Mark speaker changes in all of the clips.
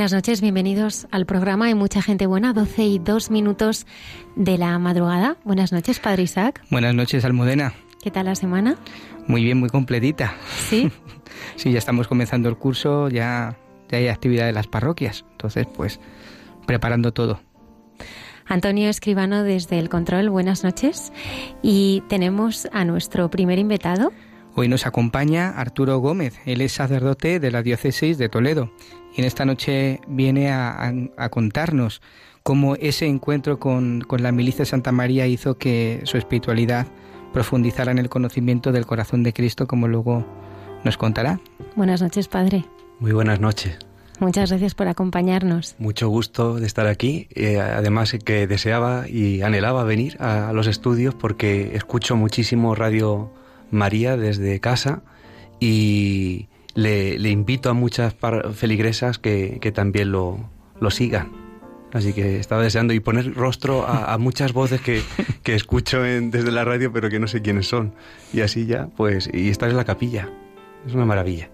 Speaker 1: Buenas noches, bienvenidos al programa Hay mucha gente buena, 12 y 2 minutos de la madrugada. Buenas noches, Padre Isaac.
Speaker 2: Buenas noches, Almudena.
Speaker 1: ¿Qué tal la semana?
Speaker 2: Muy bien, muy completita.
Speaker 1: ¿Sí?
Speaker 2: sí, ya estamos comenzando el curso, ya, ya hay actividad de las parroquias, entonces pues preparando todo.
Speaker 1: Antonio Escribano desde el control, buenas noches. Y tenemos a nuestro primer invitado.
Speaker 2: Hoy nos acompaña Arturo Gómez, él es sacerdote de la diócesis de Toledo y en esta noche viene a, contarnos cómo ese encuentro con, la milicia de Santa María hizo que su espiritualidad profundizara en el conocimiento del corazón de Cristo, como luego nos contará.
Speaker 1: Buenas noches, Padre.
Speaker 3: Muy buenas noches.
Speaker 1: Muchas gracias por acompañarnos.
Speaker 3: Mucho gusto de estar aquí. Eh, además que deseaba y anhelaba venir a, los estudios porque escucho muchísimo Radio María desde casa y, le, invito a muchas feligresas que, también lo, sigan. Así que estaba deseando y poner rostro a, muchas voces que, escucho desde la radio, pero que no sé quiénes son. Y así ya, pues, y estar en la capilla. Es una maravilla.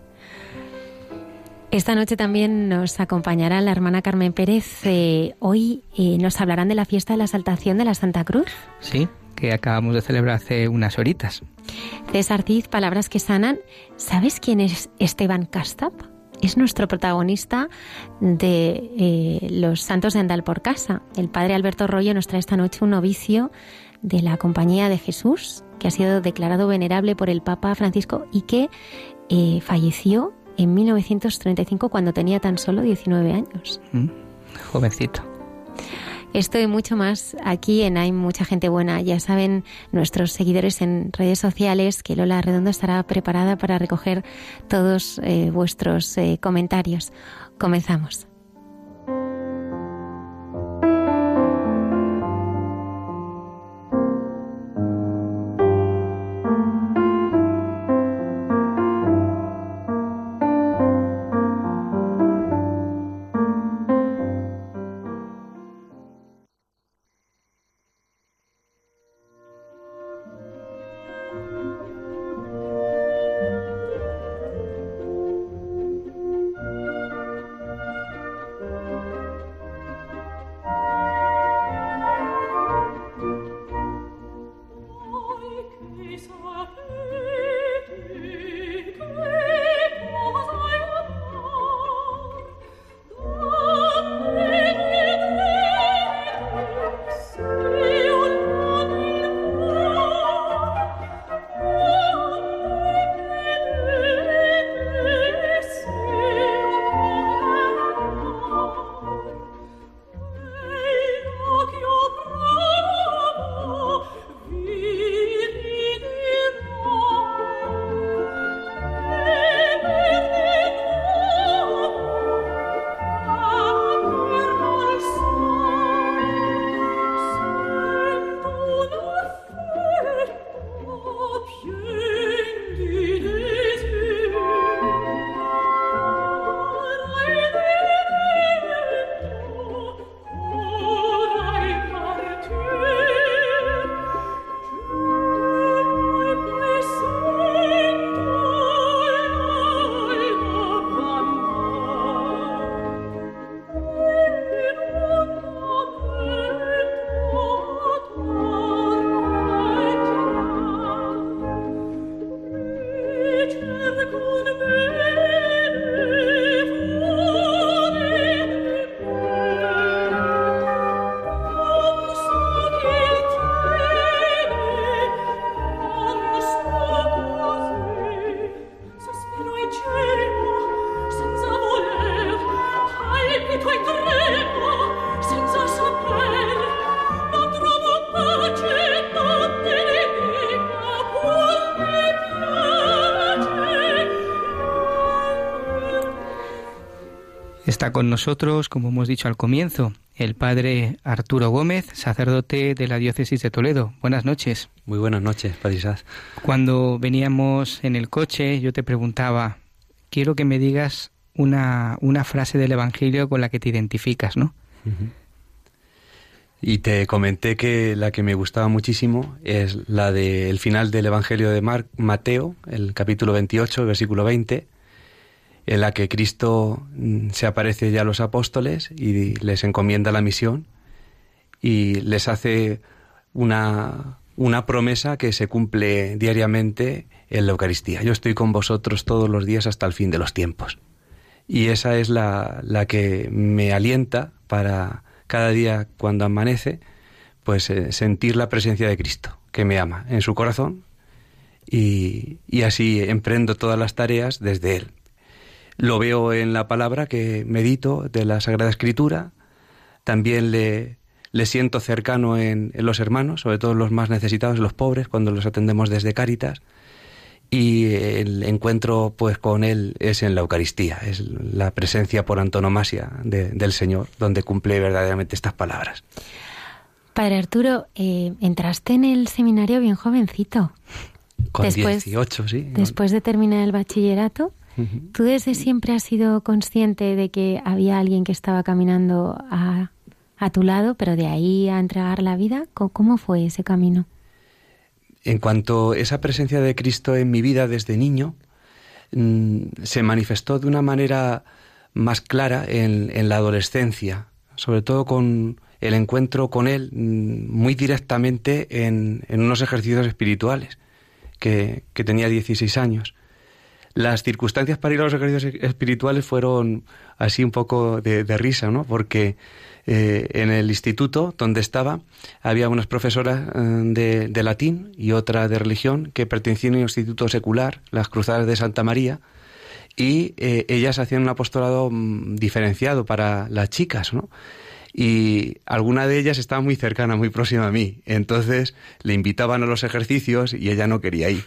Speaker 1: Esta noche también nos acompañará la hermana Carmen Pérez. Eh, hoy eh, nos hablarán de la fiesta de la Saltación de la Santa Cruz.
Speaker 2: Sí, que acabamos de celebrar hace unas horitas.
Speaker 1: César Cid, Palabras que Sanan. ¿Sabes quién es Esteban Castap? Es nuestro protagonista de eh, Los Santos de Andal por Casa. El padre Alberto Rollo nos trae esta noche un novicio de la Compañía de Jesús, que ha sido declarado venerable por el Papa Francisco y que eh, falleció en 1935 cuando tenía tan solo 19 años.
Speaker 2: Mm, jovencito.
Speaker 1: Esto y mucho más aquí en Hay Mucha Gente Buena. Ya saben nuestros seguidores en redes sociales que Lola Redondo estará preparada para recoger todos eh, vuestros eh, comentarios. Comenzamos.
Speaker 2: Está con nosotros, como hemos dicho al comienzo, el padre Arturo Gómez, sacerdote de la diócesis de Toledo. Buenas noches.
Speaker 3: Muy buenas noches, Padre
Speaker 2: Cuando veníamos en el coche, yo te preguntaba, quiero que me digas una, una frase del Evangelio con la que te identificas, ¿no?
Speaker 3: Y te comenté que la que me gustaba muchísimo es la del final del Evangelio de Mateo, el capítulo 28, versículo 20, en la que Cristo mm, se aparece ya a los apóstoles y les encomienda la misión y les hace una, una promesa que se cumple diariamente en la Eucaristía. Yo estoy con vosotros todos los días hasta el fin de los tiempos. Y esa es la, la que me alienta para cada día cuando amanece, pues eh, sentir la presencia de Cristo, que me ama en su corazón y, y así emprendo todas las tareas desde Él. Lo veo en la palabra que medito de la Sagrada Escritura, también le, le siento cercano en, en, los hermanos, sobre todo los más necesitados, los pobres, cuando los atendemos desde Cáritas, y el encuentro pues con él es en la Eucaristía, es la presencia por antonomasia del Señor, donde cumple verdaderamente estas palabras.
Speaker 1: Padre Arturo, eh, entraste en el seminario bien jovencito.
Speaker 3: Con después, 18, sí.
Speaker 1: Después de terminar el bachillerato, ¿tú desde siempre has sido consciente de que había alguien que estaba caminando a, a tu lado, pero de ahí a entregar la vida? ¿Cómo fue ese camino?
Speaker 3: En cuanto a esa presencia de Cristo en mi vida desde niño, mm, se manifestó de una manera más clara en, la adolescencia, sobre todo con el encuentro con Él mm, muy directamente en, unos ejercicios espirituales, que, tenía 16 años. Las circunstancias para ir a los ejercicios espirituales fueron así un poco de, risa, ¿no? Porque eh, en el instituto donde estaba había unas profesoras eh, de, latín y otra de religión que pertenecían a un instituto secular, las Cruzadas de Santa María, y eh, ellas hacían un apostolado mm, diferenciado para las chicas, ¿no? y alguna de ellas estaba muy cercana, muy próxima a mí. Entonces le invitaban a los ejercicios y ella no quería ir.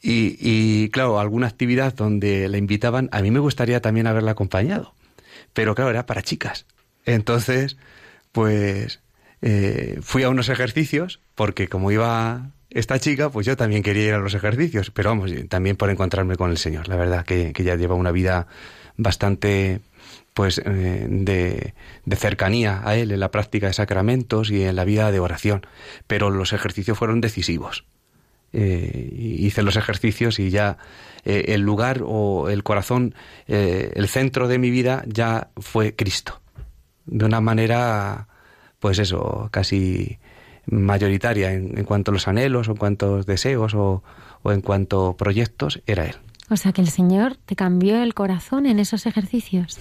Speaker 3: Y, y, claro, alguna actividad donde la invitaban, a mí me gustaría también haberla acompañado. Pero claro, era para chicas. Entonces, pues eh, fui a unos ejercicios, porque como iba esta chica, pues yo también quería ir a los ejercicios, pero vamos, también por encontrarme con el Señor. La verdad que, que ya lleva una vida bastante pues eh, de, de, cercanía a Él en la práctica de sacramentos y en la vida de oración. Pero los ejercicios fueron decisivos. Eh, hice los ejercicios y ya el lugar o el corazón, el centro de mi vida ya fue Cristo de una manera, pues eso, casi mayoritaria en, cuanto a los anhelos o en cuanto a los deseos o, en cuanto a proyectos, era él.
Speaker 1: O sea que el Señor te cambió el corazón en esos ejercicios.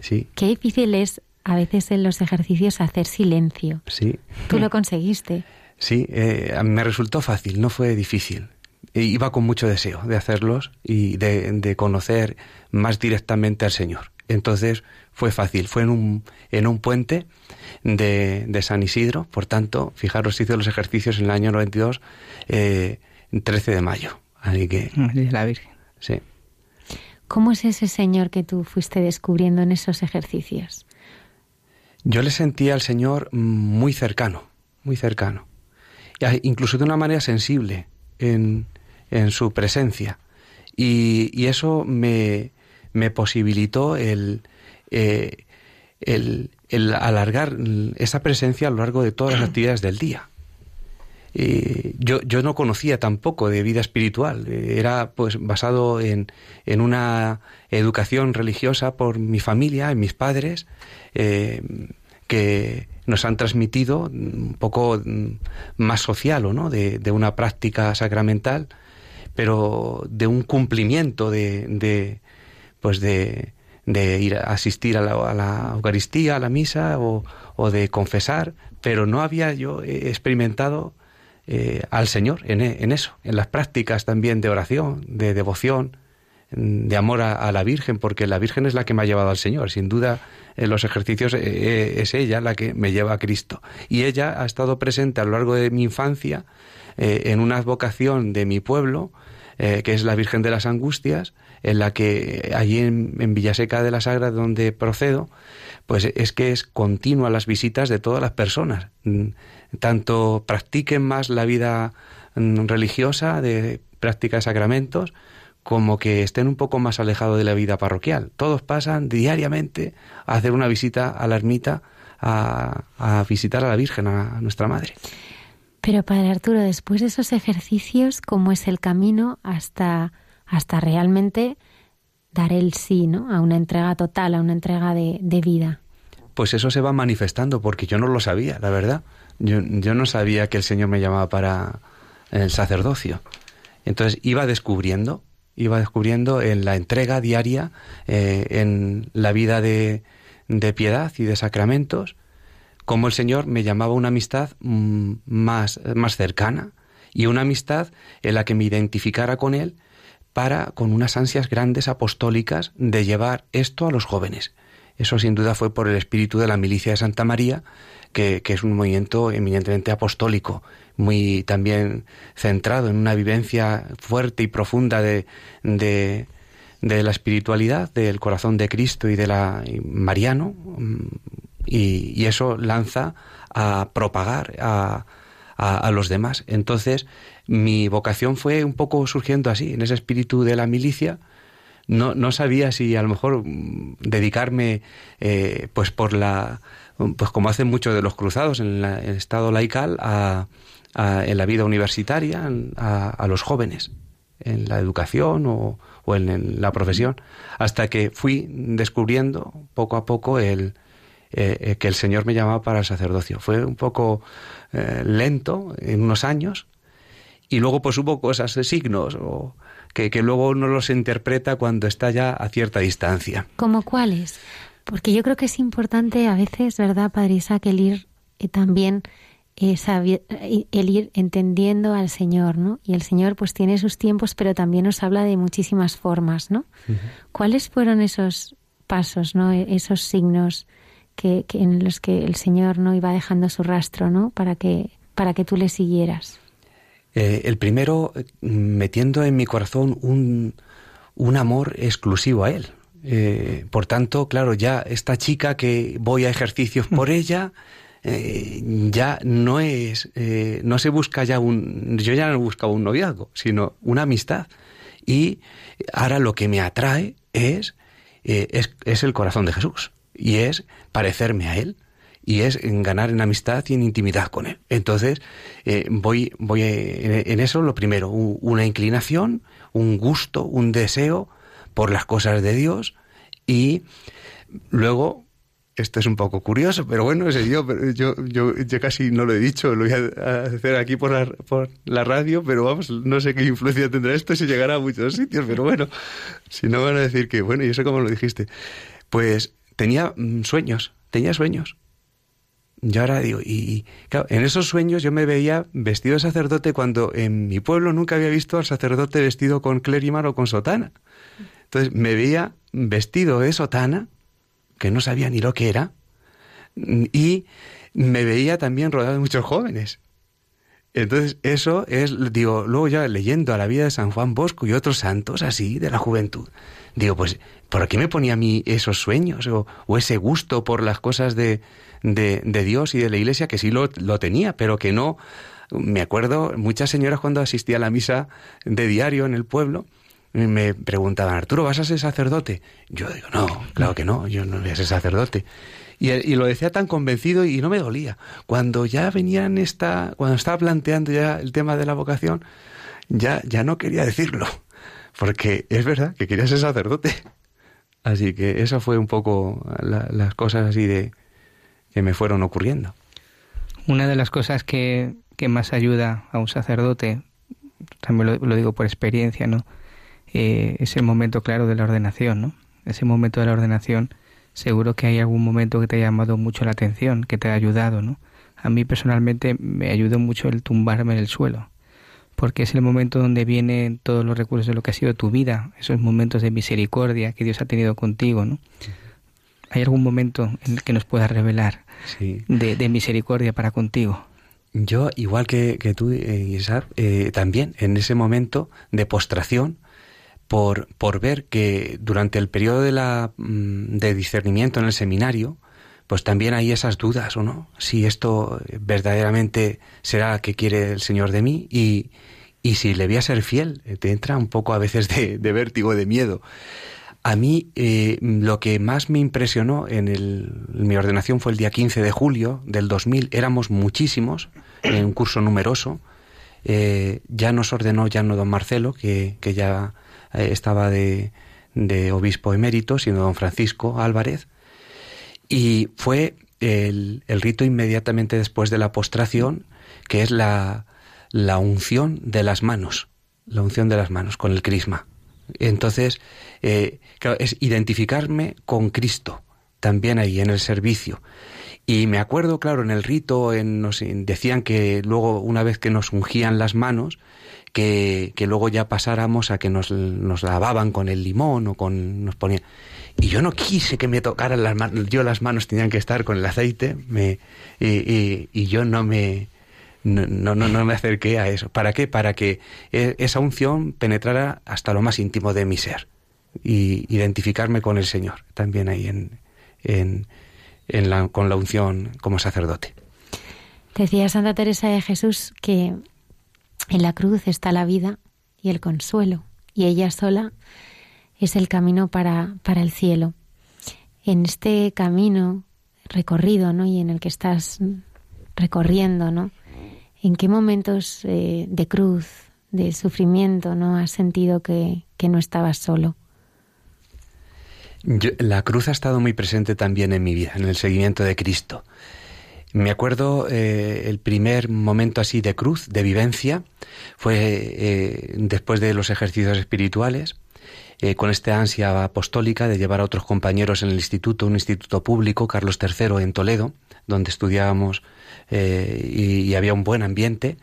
Speaker 3: sí.
Speaker 1: Qué difícil es a veces en los ejercicios hacer silencio.
Speaker 3: Sí.
Speaker 1: Tú lo conseguiste.
Speaker 3: Sí, eh, me resultó fácil, no fue difícil. E iba con mucho deseo de hacerlos y de, de conocer más directamente al Señor. Entonces fue fácil, fue en un, en un puente de, de San Isidro, por tanto, fijaros, hice los ejercicios en el año 92, eh, 13 de mayo. Así que...
Speaker 2: La Virgen.
Speaker 3: Sí.
Speaker 1: ¿Cómo es ese Señor que tú fuiste descubriendo en esos ejercicios?
Speaker 3: Yo le sentía al Señor muy cercano, muy cercano. Incluso de una manera sensible en, en su presencia. Y, y eso me, me posibilitó el, eh, el, alargar esa presencia a lo largo de todas las actividades del día. yo, yo no conocía tampoco de vida espiritual, era pues basado en, en una educación religiosa por mi familia, en mis padres, eh, que nos han transmitido un poco más social o no, de, de una práctica sacramental, pero de un cumplimiento de, de pues de, ir a asistir a la, Eucaristía, a la misa o, de confesar, pero no había yo experimentado eh, al Señor en, en, eso, en las prácticas también de oración, de devoción, de amor a, la Virgen, porque la Virgen es la que me ha llevado al Señor. Sin duda, en los ejercicios eh, es ella la que me lleva a Cristo. Y ella ha estado presente a lo largo de mi infancia eh, en una advocación de mi pueblo, que es la Virgen de las Angustias, en la que allí en, Villaseca de la Sagra, donde procedo, pues es que es continua las visitas de todas las personas. Mm, tanto practiquen más la vida mm, religiosa, de práctica de sacramentos, como que estén un poco más alejados de la vida parroquial. Todos pasan diariamente a hacer una visita a la ermita, a, a visitar a la Virgen, a nuestra Madre.
Speaker 1: Pero Padre Arturo, después de esos ejercicios, ¿cómo es el camino hasta, hasta realmente dar el sí, ¿no? A una entrega total, a una entrega de, vida.
Speaker 3: Pues eso se va manifestando, porque yo no lo sabía, la verdad. Yo, yo no sabía que el Señor me llamaba para el sacerdocio. Entonces iba descubriendo, iba descubriendo en la entrega diaria, eh, en la vida de, de piedad y de sacramentos, como el Señor me llamaba una amistad mm, más, más cercana y una amistad en la que me identificara con Él para, con unas ansias grandes apostólicas, de llevar esto a los jóvenes. Eso sin duda fue por el espíritu de la milicia de Santa María, que, que, es un movimiento eminentemente apostólico, muy también centrado en una vivencia fuerte y profunda de, de, la espiritualidad, del corazón de Cristo y de la Mariano, y, eso lanza a propagar a, a, los demás. Entonces, mi vocación fue un poco surgiendo así, en ese espíritu de la milicia. No, no sabía si a lo mejor mm, dedicarme, eh, pues por la, pues como hacen muchos de los cruzados en, el estado laical, a, en la vida universitaria, a, los jóvenes, en la educación o, o en, la profesión, hasta que fui descubriendo poco a poco el, eh, eh, que el Señor me llamaba para el sacerdocio. Fue un poco eh, lento en unos años y luego pues hubo cosas de signos o que, luego uno los interpreta cuando está ya a cierta distancia.
Speaker 1: ¿Como cuáles? Porque yo creo que es importante a veces, ¿verdad, Padre Isaac, el ir también el ir entendiendo al Señor, ¿no? Y el Señor pues tiene sus tiempos, pero también nos habla de muchísimas formas, ¿no? ¿Cuáles fueron esos pasos, ¿no? E-, esos signos que, en los que el Señor no iba dejando su rastro, ¿no? Para que, para que tú le siguieras.
Speaker 3: Eh, el primero, metiendo en mi corazón un, un amor exclusivo a Él. Eh, por tanto, claro, ya esta chica que voy a ejercicios por ella, eh, ya no es, no se busca ya un, yo ya no buscaba un noviazgo, sino una amistad. Y ahora lo que me atrae es, es, es el corazón de Jesús y es parecerme a Él y es ganar en amistad y en intimidad con Él. Entonces, eh, voy, voy en eso lo primero, una inclinación, un gusto, un deseo por las cosas de Dios y luego, esto es un poco curioso, pero bueno, ese yo, yo, yo, casi no lo he dicho, lo voy a hacer aquí por la, por la radio, pero vamos, no sé qué influencia tendrá esto si llegará a muchos sitios, pero bueno, si no van a decir que, bueno, y eso como lo dijiste, pues tenía mm, sueños, tenía sueños. Yo ahora digo, y, claro, en esos sueños yo me veía vestido de sacerdote cuando en mi pueblo nunca había visto al sacerdote vestido con clérimar o con sotana. Entonces me veía vestido de sotana, que no sabía ni lo que era, y me veía también rodeado de muchos jóvenes. Entonces eso es, digo, luego ya leyendo a la vida de San Juan Bosco y otros santos así de la juventud, digo, pues ¿por qué me ponía a mí esos sueños o, ese gusto por las cosas de, de, Dios y de la Iglesia que sí lo, lo, tenía, pero que no... Me acuerdo, muchas señoras cuando asistía a la misa de diario en el pueblo, me preguntaban, Arturo, ¿vas a ser sacerdote? Yo digo, no, claro que no, yo no voy a ser sacerdote. Y, y, lo decía tan convencido y no me dolía. Cuando ya venían esta, cuando estaba planteando ya el tema de la vocación, ya, ya no quería decirlo. Porque es verdad que quería ser sacerdote. Así que eso fue un poco las cosas así de que me fueron ocurriendo.
Speaker 2: Una de las cosas que, que más ayuda a un sacerdote, también lo, digo por experiencia, ¿no? Eh, es el momento claro de la ordenación, ¿no? Ese momento de la ordenación, seguro que hay algún momento que te ha llamado mucho la atención, que te ha ayudado, ¿no? A mí personalmente me ayudó mucho el tumbarme en el suelo, porque es el momento donde vienen todos los recursos de lo que ha sido tu vida, esos momentos de misericordia que Dios ha tenido contigo, ¿no? ¿Hay algún momento en el que nos pueda revelar de, misericordia para contigo?
Speaker 3: Yo, igual que, tú, eh, eh, también en ese momento de postración, por, por ver que durante el periodo de, la, mm, de discernimiento en el seminario, pues también hay esas dudas, ¿o no? Si esto verdaderamente será que quiere el Señor de mí y, y si le voy a ser fiel, te entra un poco a veces de, de vértigo, de miedo. A mí eh, lo que más me impresionó en, el, mi ordenación fue el día 15 de julio del 2000. Éramos muchísimos, en un curso numeroso. Eh, ya nos ordenó ya no don Marcelo, que, que ya eh, estaba de, de, obispo emérito, sino don Francisco Álvarez. Y fue el, el, rito inmediatamente después de la postración, que es la, la unción de las manos, la unción de las manos con el crisma. Entonces, eh, es identificarme con Cristo, también ahí en el servicio. Y me acuerdo, claro, en el rito en, nos decían que luego, una vez que nos ungían las manos, que, que luego ya pasáramos a que nos, nos, lavaban con el limón o con nos ponían. Y yo no quise que me tocaran las manos, yo las manos tenían que estar con el aceite, me, y, y, y yo no me, no, no, no, me acerqué a eso. ¿Para qué? Para que e, esa unción penetrara hasta lo más íntimo de mi ser y identificarme con el Señor, también ahí en, en, en la, con la unción como sacerdote.
Speaker 1: Decía Santa Teresa de Jesús que en la cruz está la vida y el consuelo, y ella sola es el camino para, para el cielo. En este camino recorrido, ¿no? Y en el que estás recorriendo, ¿no? ¿En qué momentos eh, de cruz, de sufrimiento, no has sentido que, que no estabas solo?
Speaker 3: La cruz ha estado muy presente también en mi vida, en el seguimiento de Cristo. Me acuerdo eh, el primer momento así de cruz, de vivencia, fue eh, después de los ejercicios espirituales, eh, con esta ansia apostólica de llevar a otros compañeros en el instituto, un instituto público, Carlos III, en Toledo, donde estudiábamos eh, y, y, había un buen ambiente.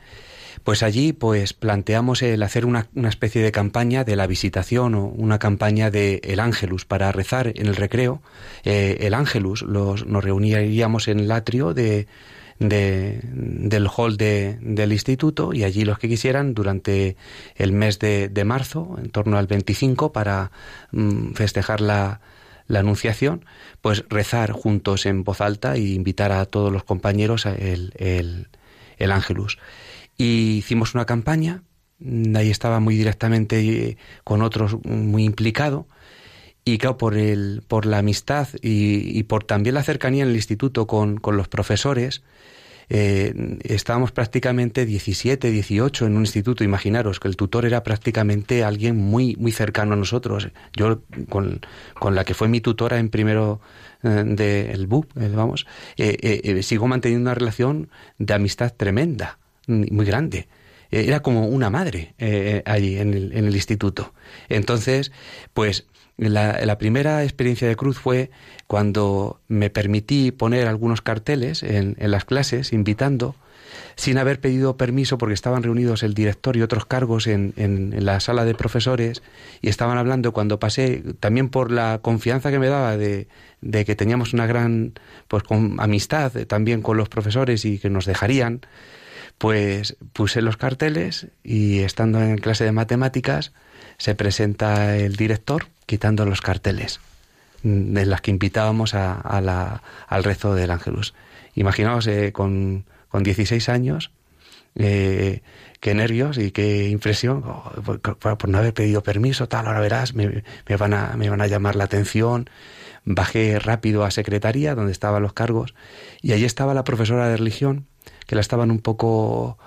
Speaker 3: Pues allí pues planteamos el hacer una, una, especie de campaña de la visitación o una campaña de el Ángelus para rezar en el recreo. Eh, el Ángelus nos reuniríamos en el atrio de, de, del hall de, del instituto y allí los que quisieran durante el mes de, de marzo, en torno al 25, para mm, festejar la, la Anunciación, pues rezar juntos en voz alta e invitar a todos los compañeros a el, el, el Ángelus. Y hicimos una campaña, ahí estaba muy directamente eh, con otros muy implicado, y claro, por, el, por la amistad y, y por también la cercanía en el instituto con, con los profesores, eh, estábamos prácticamente 17, 18 en un instituto. Imaginaros que el tutor era prácticamente alguien muy, muy cercano a nosotros. Yo, con, con la que fue mi tutora en primero eh, del BUP, eh, vamos, eh, sigo manteniendo una relación de amistad tremenda muy grande. Era como una madre eh, allí en el, en el, instituto. Entonces, pues la, primera experiencia de cruz fue cuando me permití poner algunos carteles en, en las clases invitando sin haber pedido permiso porque estaban reunidos el director y otros cargos en, en, en, la sala de profesores y estaban hablando cuando pasé, también por la confianza que me daba de, de que teníamos una gran pues amistad también con los profesores y que nos dejarían, pues puse los carteles y estando en clase de matemáticas se presenta el director quitando los carteles de las que invitábamos a, a la, al rezo del Ángelus. Imaginaos eh, con, con 16 años, eh, qué nervios y qué impresión oh, por, por, no haber pedido permiso, tal, ahora verás, me, me, van a, me van a llamar la atención. Bajé rápido a secretaría, donde estaban los cargos, y allí estaba la profesora de religión, que la estaban un poco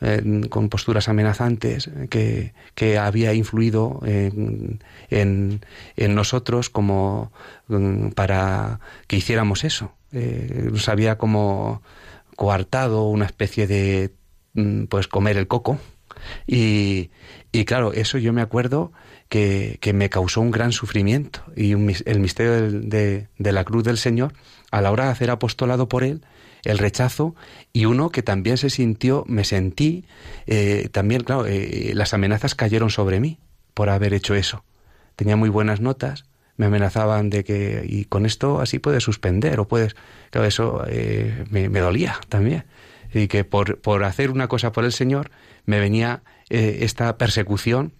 Speaker 3: eh, con posturas amenazantes, que, que había influido en, en, en, nosotros como mm, para que hiciéramos eso. Eh, nos había como coartado una especie de mm, pues comer el coco. Y, y claro, eso yo me acuerdo que, que, me causó un gran sufrimiento y un, el misterio de, de la cruz del Señor, a la hora de hacer apostolado por él, el rechazo y uno que también se sintió, me sentí, eh, también, claro, eh, las amenazas cayeron sobre mí por haber hecho eso. Tenía muy buenas notas, me amenazaban de que, y con esto así puedes suspender o puedes, claro, eso eh, me, me, dolía también. Y que por, por hacer una cosa por el Señor me venía esta persecución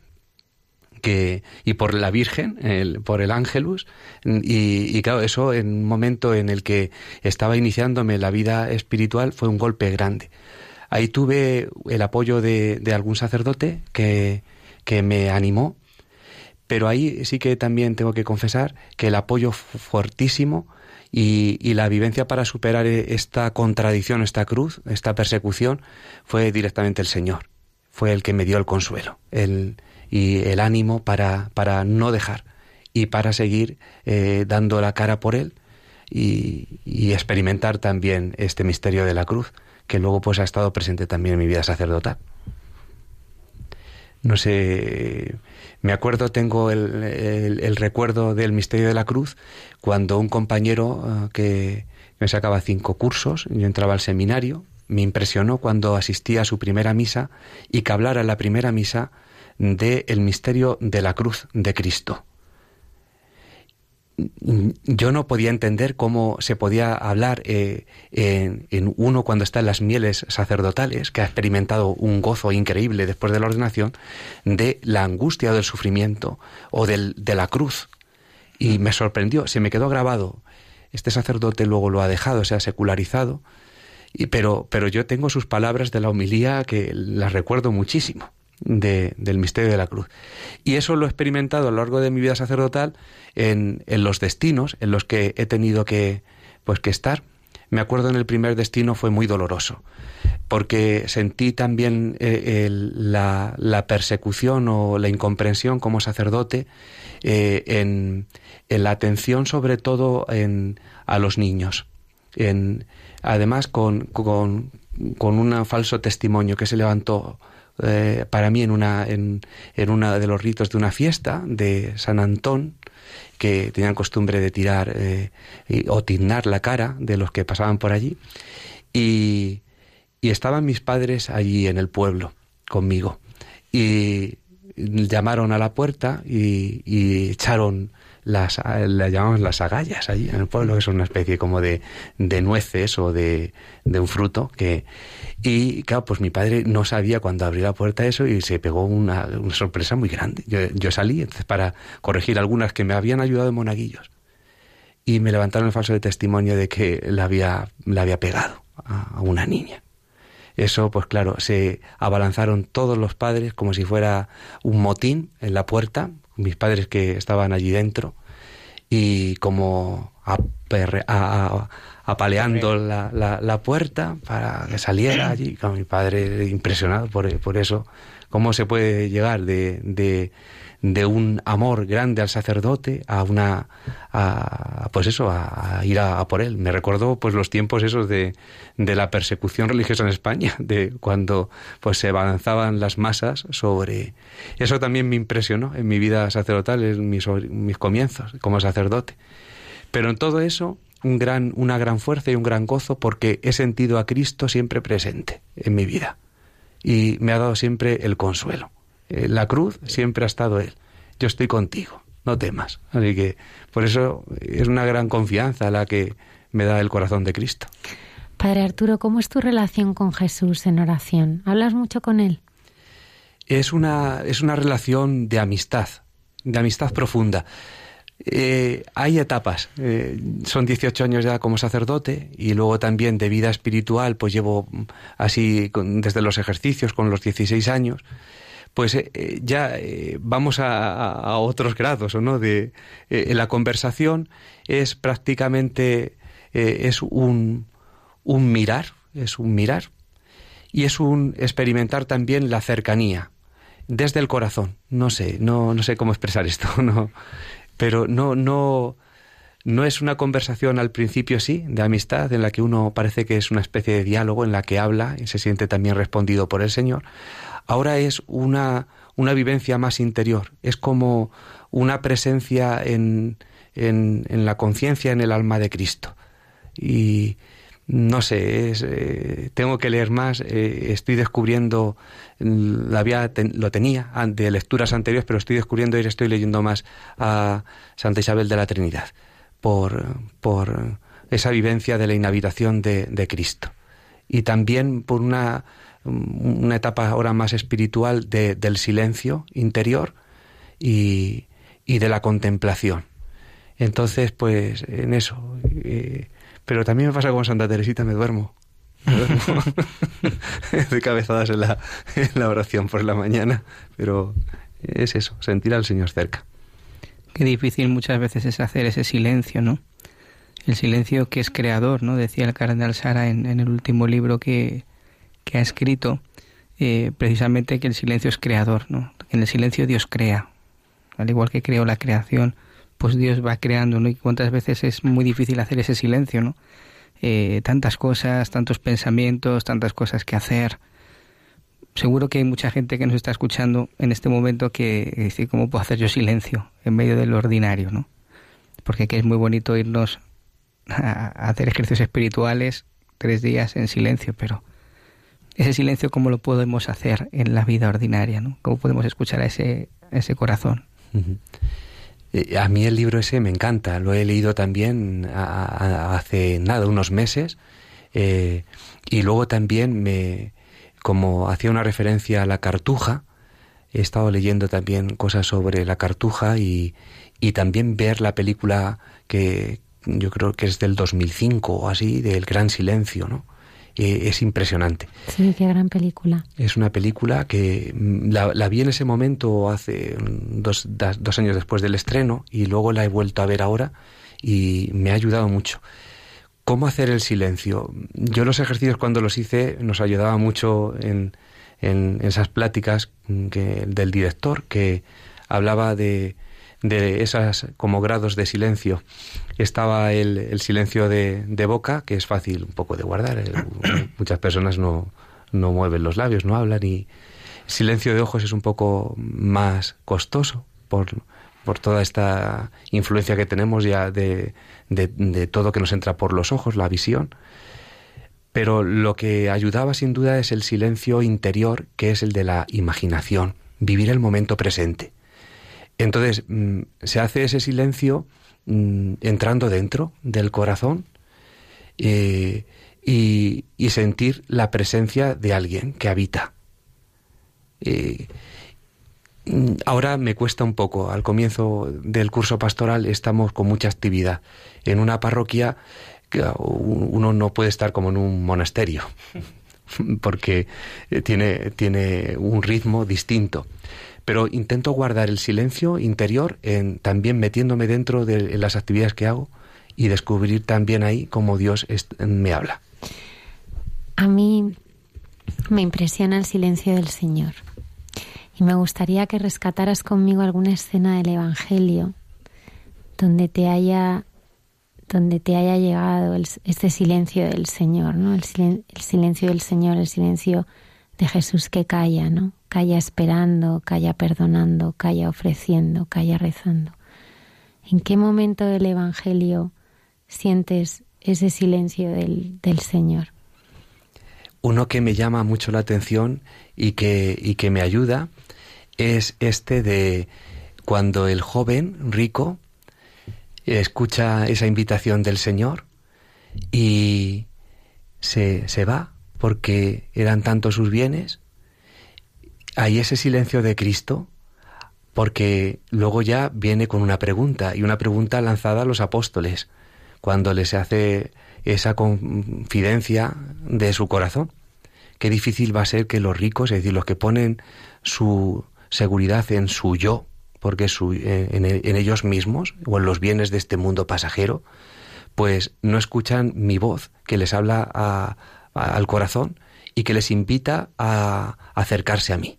Speaker 3: que y por la Virgen, por el Ángelus, y, y, claro, eso en un momento en el que estaba iniciándome la vida espiritual fue un golpe grande. Ahí tuve el apoyo de, de algún sacerdote que, que me animó, pero ahí sí que también tengo que confesar que el apoyo fuertísimo y, y, la vivencia para superar esta contradicción, esta cruz, esta persecución, fue directamente el Señor. Fue el que me dio el consuelo, el, y el ánimo para, para no dejar y para seguir eh, dando la cara por él y, experimentar también este misterio de la cruz que luego pues ha estado presente también en mi vida sacerdotal. No sé, me acuerdo, tengo el, el, recuerdo del misterio de la cruz cuando un compañero uh, que me sacaba cinco cursos, yo entraba al seminario, me impresionó cuando asistía a su primera misa y que hablara en la primera misa del el misterio de la cruz de Cristo. Yo no podía entender cómo se podía hablar eh, en, uno cuando está en las mieles sacerdotales, que ha experimentado un gozo increíble después de la ordenación, de la angustia o del sufrimiento o del, de la cruz. Y me sorprendió, se me quedó grabado. Este sacerdote luego lo ha dejado, se ha secularizado, pero, pero yo tengo sus palabras de la homilía que las recuerdo muchísimo de, del misterio de la cruz. Y eso lo he experimentado a lo largo de mi vida sacerdotal en, en los destinos en los que he tenido que, pues, que estar. Me acuerdo en el primer destino fue muy doloroso, porque sentí también eh, la, la, persecución o la incomprensión como sacerdote eh, en, en, la atención sobre todo en, a los niños. En, además con, con, con un falso testimonio que se levantó eh, para mí en una en, en uno de los ritos de una fiesta de San Antón que tenían costumbre de tirar eh, o tignar la cara de los que pasaban por allí y, y estaban mis padres allí en el pueblo conmigo. Y llamaron a la puerta y, y echaron las, las llamamos las agallas allí en el pueblo, que es una especie como de, de nueces o de, de, un fruto. que Y claro, pues mi padre no sabía cuando abrió la puerta eso y se pegó una, una sorpresa muy grande. Yo, yo, salí para corregir algunas que me habían ayudado en monaguillos. Y me levantaron el falso testimonio de que la había, la había pegado a una niña. Eso, pues claro, se abalanzaron todos los padres como si fuera un motín en la puerta, mis padres que estaban allí dentro, y como apaleando la, la, la, puerta para que saliera allí, con mi padre impresionado por, por eso, cómo se puede llegar de, de de un amor grande al sacerdote a una a, pues eso a, ir a, a, por él. Me recordó pues los tiempos esos de, de la persecución religiosa en España de cuando pues se avanzaban las masas sobre eso también me impresionó en mi vida sacerdotal en mis, mis comienzos como sacerdote. Pero en todo eso un gran, una gran fuerza y un gran gozo porque he sentido a Cristo siempre presente en mi vida. Y me ha dado siempre el consuelo la cruz siempre ha estado Él. Yo estoy contigo, no temas. Así que por eso es una gran confianza la que me da el corazón de Cristo.
Speaker 1: Padre Arturo, ¿cómo es tu relación con Jesús en oración? ¿Hablas mucho con Él?
Speaker 3: Es una, es una relación de amistad, de amistad profunda. Eh, hay etapas. Eh, son 18 años ya como sacerdote y luego también de vida espiritual, pues llevo así con, desde los ejercicios con los 16 años pues eh, eh, ya eh, vamos a, otros grados, ¿no? De eh, la conversación es prácticamente es un, un mirar, es un mirar y es un experimentar también la cercanía desde el corazón. No sé, no, no sé cómo expresar esto, no, pero no, no, no es una conversación al principio sí, de amistad, en la que uno parece que es una especie de diálogo en la que habla y se siente también respondido por el Señor ahora es una, una vivencia más interior, es como una presencia en, en, la conciencia, en el alma de Cristo. Y no sé, es, eh, tengo que leer más, eh, estoy descubriendo, la había, lo tenía de lecturas anteriores, pero estoy descubriendo y estoy leyendo más a Santa Isabel de la Trinidad, por, por esa vivencia de la inhabitación de, de Cristo. Y también por una una etapa ahora más espiritual de, del silencio interior y, y de la contemplación. Entonces, pues en eso. Eh, pero también me pasa con Santa Teresita, me duermo. Me duermo. de cabezadas en la, en la oración por la mañana, pero es eso, sentir al Señor cerca.
Speaker 2: Qué difícil muchas veces es hacer ese silencio, ¿no? El silencio que es creador, ¿no? Decía el cardenal Sara en, el último libro que, que ha escrito, eh, precisamente que el silencio es creador, ¿no? En el silencio Dios crea. Al igual que creó la creación, pues Dios va creando, ¿no? Y cuántas veces es muy difícil hacer ese silencio, ¿no? Eh, tantas cosas, tantos pensamientos, tantas cosas que hacer seguro que hay mucha gente que nos está escuchando en este momento que dice, ¿cómo puedo hacer yo silencio en medio de lo ordinario? ¿no? Porque que es muy bonito irnos a hacer ejercicios espirituales tres días en silencio, pero ese silencio, ¿cómo lo podemos hacer en la vida ordinaria? ¿no? ¿Cómo podemos escuchar a ese, ese corazón?
Speaker 3: Eh, a mí el libro ese me encanta, lo he leído también hace nada, unos meses, eh, y luego también me, como hacía una referencia a la cartuja, he estado leyendo también cosas sobre la cartuja y, y también ver la película que yo creo que es del 2005 o así, del Gran Silencio, ¿no? Eh, es impresionante.
Speaker 1: Sí, qué gran película.
Speaker 3: Es una película que mm, la, la vi en ese momento hace dos, dos años después del estreno y luego la he vuelto a ver ahora y me ha ayudado mucho. ¿Cómo hacer el silencio? Yo los ejercicios cuando los hice nos ayudaba mucho en, en esas pláticas que, del director que hablaba de, de esas como grados de silencio. Estaba el, el silencio de, de, boca, que es fácil un poco de guardar. Muchas personas no, no mueven los labios, no hablan y silencio de ojos es un poco más costoso por, por toda esta influencia que tenemos ya de, de, todo que nos entra por los ojos, la visión. Pero lo que ayudaba sin duda es el silencio interior, que es el de la imaginación, vivir el momento presente. Entonces, mm, se hace ese silencio mm, entrando dentro del corazón eh, y, sentir la presencia de alguien que habita. Eh, Mm, ahora me cuesta un poco. Al comienzo del curso pastoral estamos con mucha actividad. En una parroquia uno no puede estar como en un monasterio, porque tiene, tiene un ritmo distinto. Pero intento guardar el silencio interior en, también metiéndome dentro de las actividades que hago y descubrir también ahí cómo Dios me habla.
Speaker 1: A mí me impresiona el silencio del Señor y me gustaría que rescataras conmigo alguna escena del Evangelio donde te haya donde te haya llegado este silencio del Señor, ¿no? El, silencio del Señor, el silencio de Jesús que calla, ¿no? Calla esperando, calla perdonando, calla ofreciendo, calla rezando. ¿En qué momento del Evangelio sientes ese silencio del, del Señor?
Speaker 3: Uno que me llama mucho la atención y que, y que me ayuda es este de cuando el joven rico escucha esa invitación del Señor y se, se va porque eran tantos sus bienes. Hay ese silencio de Cristo porque luego ya viene con una pregunta y una pregunta lanzada a los apóstoles cuando les hace esa confidencia de su corazón. Qué difícil va a ser que los ricos, es decir, los que ponen su seguridad en su yo, porque su, eh, en, ellos mismos o en los bienes de este mundo pasajero, pues no escuchan mi voz que les habla al corazón y que les invita a, acercarse a mí.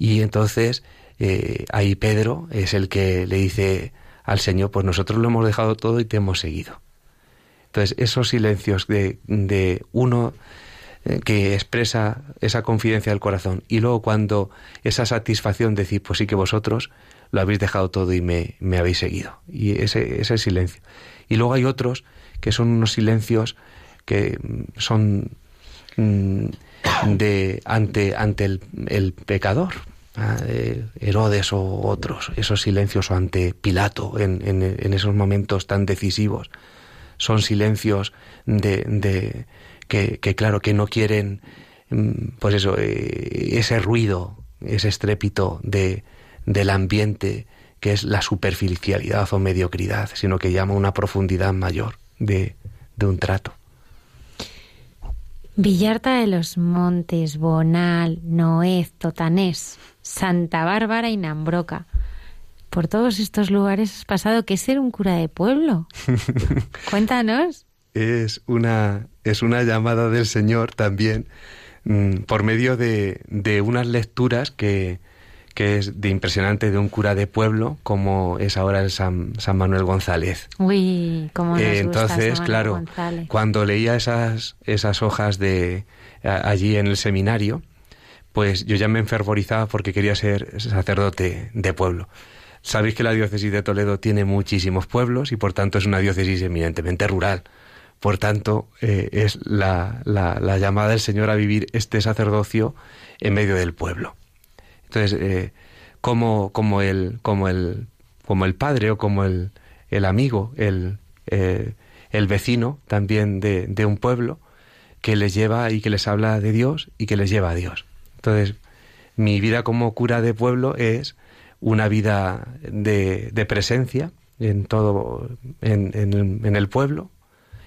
Speaker 3: Y entonces eh, ahí Pedro es el que le dice al Señor, pues nosotros lo hemos dejado todo y te hemos seguido. Entonces esos silencios de, de uno eh, que expresa esa confidencia del corazón. Y luego cuando esa satisfacción de decir, pues sí que vosotros lo habéis dejado todo y me, me habéis seguido. Y ese, ese silencio. Y luego hay otros que son unos silencios que son mm, de ante, ante el, el pecador. Herodes o otros, esos silencios ante Pilato en, en, en, esos momentos tan decisivos, son silencios de, de, que, claro, que no quieren, mm, pues eso, eh, ese ruido, ese estrépito de, del ambiente que es la superficialidad o mediocridad, sino que llama una profundidad mayor de, de un trato.
Speaker 1: Villarta de los Montes, Bonal, Noez, Totanés, Santa Bárbara y Nambroca. Por todos estos lugares has pasado que ser un cura de pueblo. Cuéntanos.
Speaker 3: Es una, es una llamada del Señor también mm, por medio de, de unas lecturas que, que es de impresionante de un cura de pueblo como es ahora el San, Manuel González.
Speaker 1: Uy, cómo nos
Speaker 3: eh, Entonces, claro, cuando leía esas, esas hojas de allí en el seminario, pues yo ya me enfervorizaba porque quería ser sacerdote de pueblo. Sabéis que la diócesis de Toledo tiene muchísimos pueblos y por tanto es una diócesis eminentemente rural. Por tanto, eh, es la, la llamada del Señor a vivir este sacerdocio en medio del pueblo. Entonces, eh, como, como, el, como, el, como el padre o como el, el amigo, el, eh, el vecino también de, de, un pueblo, que les lleva y que les habla de Dios y que les lleva a Dios. Entonces, mi vida como cura de pueblo es una vida de, de presencia en todo, en, en, el pueblo,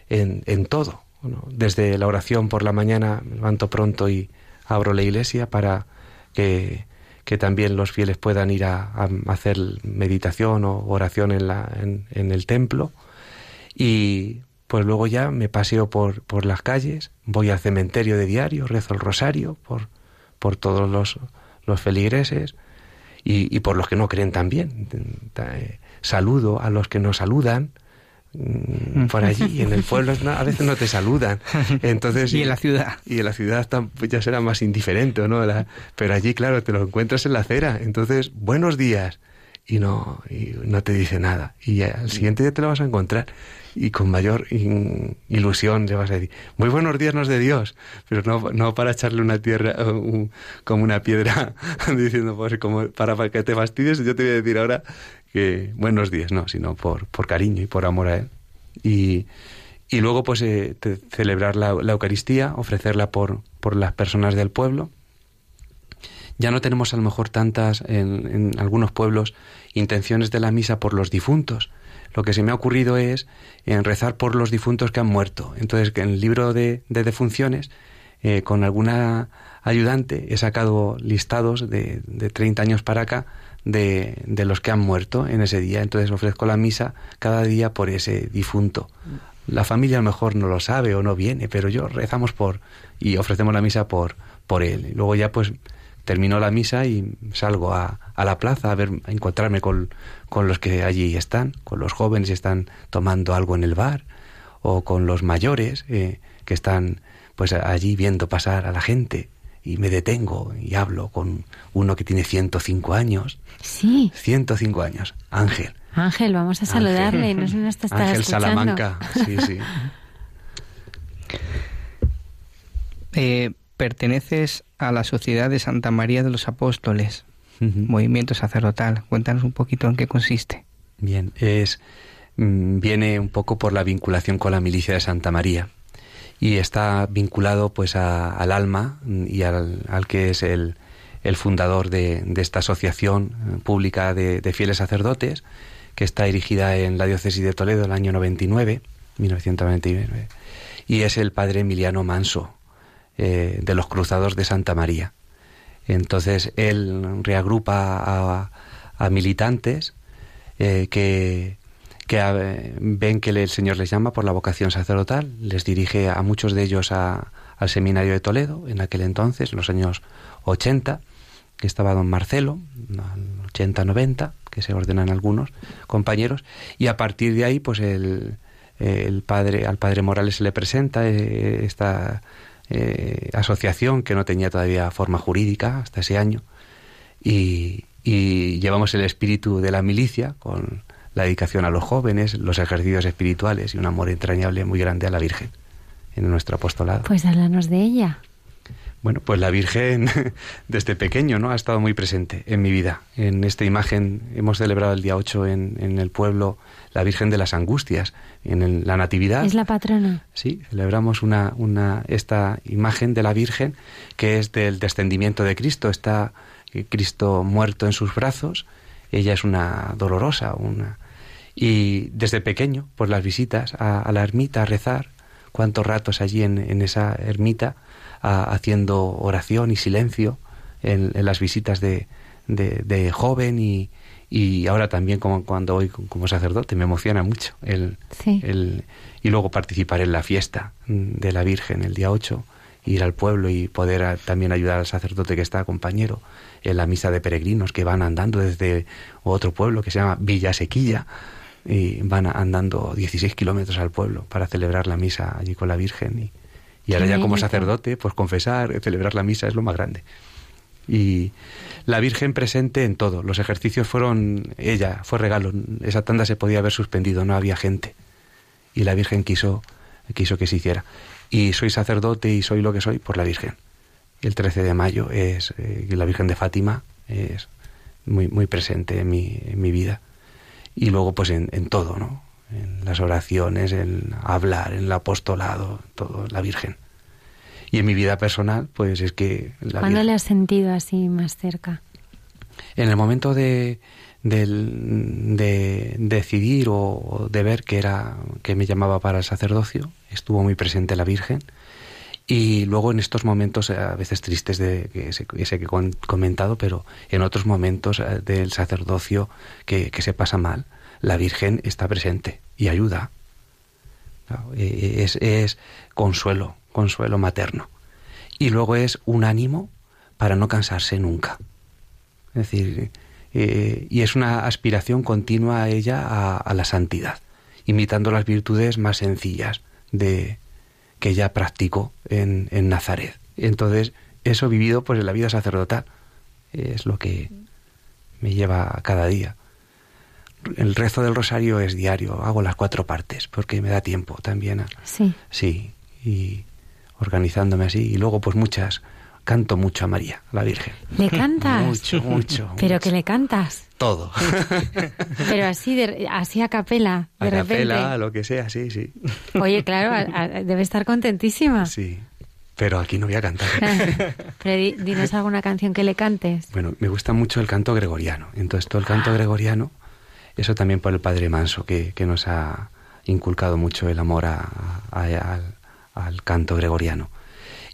Speaker 3: en, en todo. Desde la oración por la mañana me levanto pronto y abro la iglesia para que que también los fieles puedan ir a, hacer meditación o oración en, la, en, el templo. Y pues luego ya me paseo por, por las calles, voy al cementerio de diario, rezo el rosario por, por todos los, los feligreses y, y por los que no creen también. Eh, saludo a los que nos saludan, Mm, por allí en el pueblo a veces no te saludan. Entonces
Speaker 2: y en la ciudad.
Speaker 3: y en la ciudad pues ya será más indiferente no pero allí claro te lo encuentras en la acera. Entonces buenos días y no y no te dice nada. Y al siguiente día te lo vas a encontrar y con mayor ilusión le vas a decir muy buenos días nos de Dios pero no, no para echarle una tierra como una piedra diciendo pues para, para que te fastidies yo te voy a decir ahora que buenos días, no, sino por, por cariño y por amor a Él. Y, y luego, pues, eh, celebrar la, Eucaristía, ofrecerla por, por las personas del pueblo. Ya no tenemos a lo mejor tantas, en, algunos pueblos, intenciones de la misa por los difuntos. Lo que se me ha ocurrido es en rezar por los difuntos que han muerto. Entonces, en el libro de, de defunciones, eh, con alguna ayudante, he sacado listados de, de 30 años para acá de, de, los que han muerto en ese día. Entonces ofrezco la misa cada día por ese difunto. La familia a lo mejor no lo sabe o no viene, pero yo rezamos por y ofrecemos la misa por, por él. Y luego ya pues termino la misa y salgo a, a la plaza a ver a encontrarme con, con, los que allí están, con los jóvenes que están tomando algo en el bar o con los mayores eh, que están pues allí viendo pasar a la gente y me detengo y hablo con uno que tiene 105 años.
Speaker 1: Sí.
Speaker 3: 105 años, Ángel.
Speaker 1: Ángel, vamos a saludarle, no sé está
Speaker 3: Ángel Salamanca, sí, sí.
Speaker 2: Eh, perteneces a la Sociedad de Santa María de los Apóstoles, movimiento sacerdotal. Cuéntanos un poquito en qué consiste.
Speaker 3: Bien, es mm, viene un poco por la vinculación con la milicia de Santa María y está vinculado pues al alma y al, que es el, el fundador de, de, esta asociación eh, pública de, fieles sacerdotes que está erigida en la diócesis de Toledo en el año 99, 1999, y es el padre Emiliano Manso eh, de los Cruzados de Santa María. Entonces él reagrupa a, militantes eh, que que ven que el Señor les llama por la vocación sacerdotal, les dirige a muchos de ellos al seminario de Toledo, en aquel entonces, en los años 80, que estaba don Marcelo, 80-90, que se ordenan algunos compañeros, y a partir de ahí, pues el, padre, al padre Morales se le presenta eh, esta eh, asociación que no tenía todavía forma jurídica hasta ese año, y, y llevamos el espíritu de la milicia con la dedicación a los jóvenes, los ejercicios espirituales y un amor entrañable muy grande a la Virgen en nuestro apostolado.
Speaker 1: Pues háblanos de ella.
Speaker 3: Bueno, pues la Virgen desde pequeño ¿no? ha estado muy presente en mi vida. En esta imagen hemos celebrado el día 8 en, en el pueblo la Virgen de las Angustias, en la Natividad.
Speaker 1: ¿Es la patrona?
Speaker 3: Sí, celebramos una, una, esta imagen de la Virgen que es del descendimiento de Cristo. Está Cristo muerto en sus brazos, ella es una dolorosa, una y desde pequeño, pues las visitas a, la ermita a rezar, cuántos ratos allí en, esa ermita haciendo oración y silencio en, las visitas de, de, joven y, y, ahora también como cuando voy como sacerdote me emociona mucho el, el, y luego participar en la fiesta de la Virgen el día 8 ir al pueblo y poder también ayudar al sacerdote que está compañero en la misa de peregrinos que van andando desde otro pueblo que se llama Villa Sequilla y van andando 16 kilómetros al pueblo para celebrar la misa allí con la Virgen y, y ahora ya como sacerdote pues confesar, celebrar la misa es lo más grande. Y la Virgen presente en todo. Los ejercicios fueron ella, fue regalo. Esa tanda se podía haber suspendido, no había gente. Y la Virgen quiso, quiso que se hiciera y soy sacerdote y soy lo que soy por la Virgen. El 13 de mayo es eh, la Virgen de Fátima es muy muy presente en mi, en mi vida y luego pues en, en, todo, ¿no? En las oraciones, en hablar, en el apostolado, todo la Virgen. Y en mi vida personal, pues es que
Speaker 1: la ¿Cuándo le has sentido así más cerca?
Speaker 3: En el momento de, de, decidir o de ver que era que me llamaba para el sacerdocio estuvo muy presente la Virgen. Y luego en estos momentos eh, a veces tristes de que ese, que he comentado pero en otros momentos eh, del sacerdocio que, se pasa mal la Virgen está presente y ayuda. E, es, es consuelo consuelo materno y luego es un ánimo para no cansarse nunca es decir eh, y es una aspiración continua a ella a, la santidad, imitando las virtudes más sencillas de que ella practicó en, en Nazaret. Entonces, eso vivido pues en la vida sacerdotal es lo que me lleva cada día. El rezo del rosario es diario, hago las cuatro partes porque me da tiempo también.
Speaker 1: sí.
Speaker 3: Sí, y organizándome así. Y luego pues muchas canto mucho a María, la Virgen.
Speaker 1: ¿Le cantas?
Speaker 3: mucho, mucho.
Speaker 1: ¿Pero que le cantas?
Speaker 3: Todo.
Speaker 1: Pero así, de, así a capela, de a repente.
Speaker 3: capela, lo que sea, sí, sí.
Speaker 1: Oye, claro, debe estar contentísima.
Speaker 3: Sí, pero aquí no voy a cantar.
Speaker 1: pero dinos alguna canción que le cantes.
Speaker 3: Bueno, me gusta mucho el canto gregoriano. Entonces, todo el canto ah. gregoriano, eso también por el Padre Manso, que, que nos ha inculcado mucho el amor a, al, al canto gregoriano.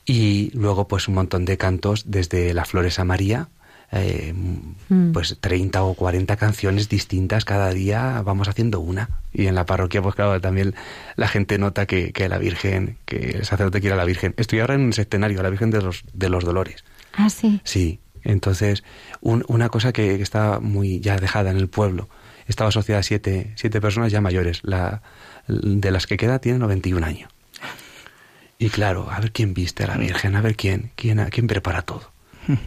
Speaker 3: Y luego, pues un montón de cantos desde Las Flores a María, eh, mm. pues 30 o 40 canciones distintas cada día, vamos haciendo una. Y en la parroquia, pues claro, también la gente nota que, que la Virgen, que el sacerdote quiere a la Virgen. Estoy ahora en un septenario, la Virgen de los, de los Dolores.
Speaker 1: Ah, sí.
Speaker 3: Sí. Entonces, una cosa que, está muy ya dejada en el pueblo, estaba asociada a siete, siete personas ya mayores. La, de las que queda tiene 91 años. Y claro, a ver quién viste a la Virgen, a ver quién, quién, quién prepara todo.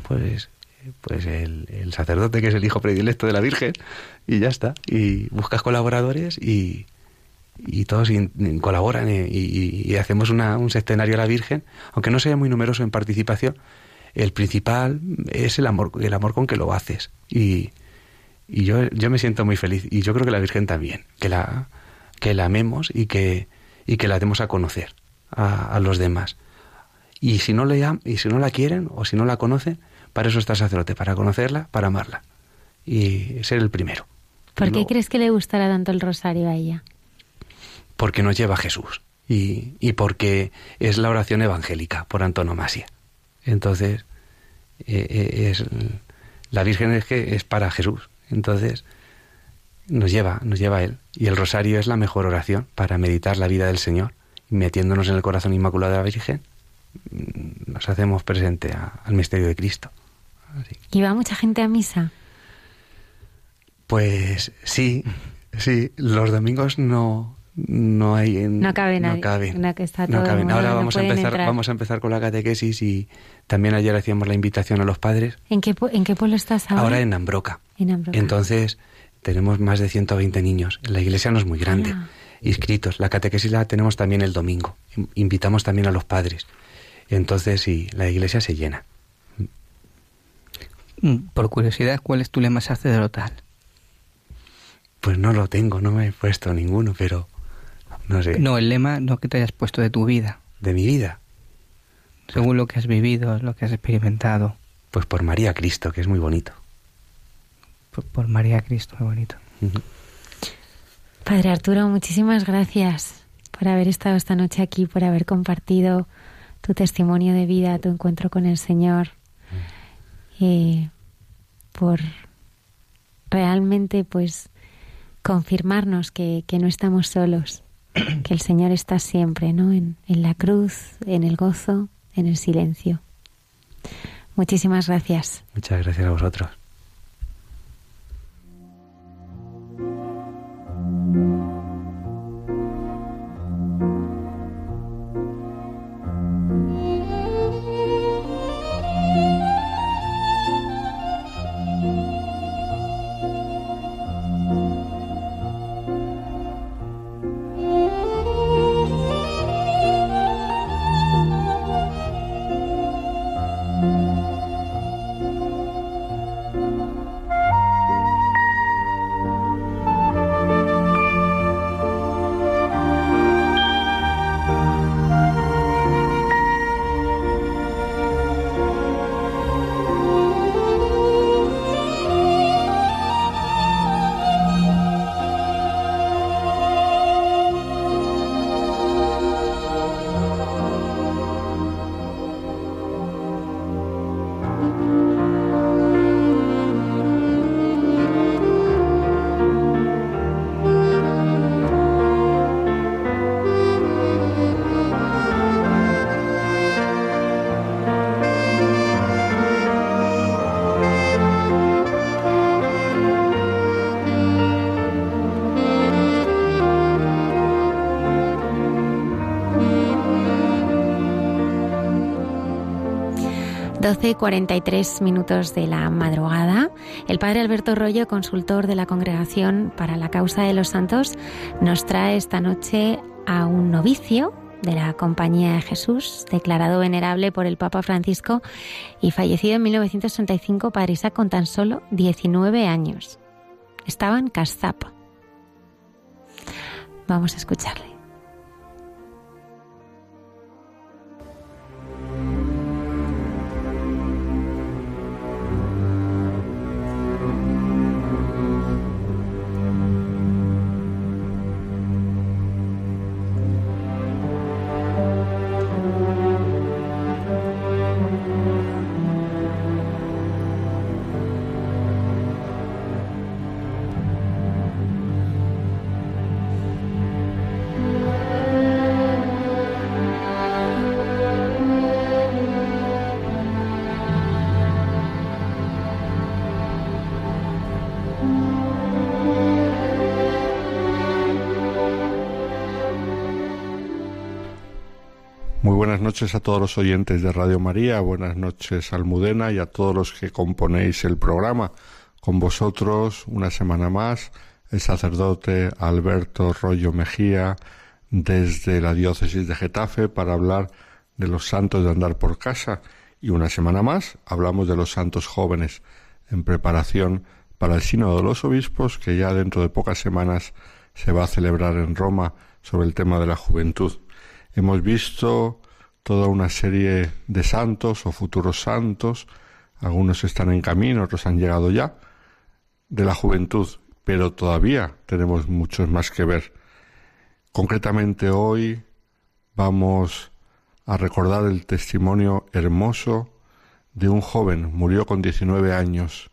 Speaker 3: Pues, pues el, sacerdote que es el hijo predilecto de la Virgen y ya está. Y buscas colaboradores y, y todos colaboran y, hacemos una, un sextenario a la Virgen, aunque no sea muy numeroso en participación. El principal es el amor, el amor con que lo haces. Y, y yo, yo me siento muy feliz. Y yo creo que la Virgen también, que la, que la amemos y que, y que la demos a conocer a, los demás. Y si, no le, y si no la quieren o si no la conocen, para eso está el sacerdote, para conocerla, para amarla. Y ser el primero.
Speaker 1: ¿Por qué crees que le gustará tanto el rosario a ella?
Speaker 3: Porque nos lleva a Jesús y, y porque es la oración evangélica por antonomasia. Entonces, eh, eh, es, la Virgen es que es para Jesús. Entonces, nos lleva, nos lleva a Él. Y el rosario es la mejor oración para meditar la vida del Señor metiéndonos en el corazón inmaculado de la Virgen, nos hacemos presente al misterio de Cristo.
Speaker 1: ¿Y va mucha gente a misa?
Speaker 3: Pues sí, sí. Los domingos no, no hay
Speaker 1: no cabe nadie,
Speaker 3: no caben. ahora vamos a empezar vamos a empezar con la catequesis y también ayer hacíamos la invitación a los padres
Speaker 1: en qué en qué pueblo estás ahora
Speaker 3: ahora en Ambroca, entonces tenemos más de 120 niños la iglesia no es muy grande ah inscritos. La catequesis la tenemos también el domingo. Invitamos también a los padres. Entonces, sí, la iglesia se llena.
Speaker 2: Mm, por curiosidad, ¿cuál es tu lema sacerdotal?
Speaker 3: Pues no lo tengo, no me he puesto ninguno, pero no sé.
Speaker 2: No, el lema no que te hayas puesto de tu vida.
Speaker 3: ¿De mi vida?
Speaker 2: Según lo que has vivido, lo que has experimentado.
Speaker 3: Pues por María Cristo, que es muy bonito.
Speaker 2: Por, María Cristo, muy bonito.
Speaker 1: Padre Arturo, muchísimas gracias por haber estado esta noche aquí, por haber compartido tu testimonio de vida, tu encuentro con el Señor, y por realmente pues confirmarnos que, que, no estamos solos, que el Señor está siempre, ¿no? En, en la cruz, en el gozo, en el silencio. Muchísimas gracias.
Speaker 3: Muchas gracias a vosotros.
Speaker 1: 12 43 minutos de la madrugada, el padre Alberto Rollo, consultor de la Congregación para la Causa de los Santos, nos trae esta noche a un novicio de la Compañía de Jesús, declarado venerable por el Papa Francisco y fallecido en 1965, padre Isaac, con tan solo 19 años. Estaba en Castap. Vamos a escucharle.
Speaker 4: Noches a todos los oyentes de Radio María, buenas noches Almudena y a todos los que componéis el programa. Con vosotros, una semana más, el sacerdote Alberto Rollo Mejía desde la diócesis de Getafe para hablar de los santos de andar por casa. Y una semana más hablamos de los santos jóvenes en preparación para el Sínodo de los Obispos que ya dentro de pocas semanas se va a celebrar en Roma sobre el tema de la juventud. Hemos visto toda una serie de santos o futuros santos, algunos están en camino, otros han llegado ya, de la juventud, pero todavía tenemos muchos más que ver. Concretamente hoy vamos a recordar el testimonio hermoso de un joven, murió con 19 años,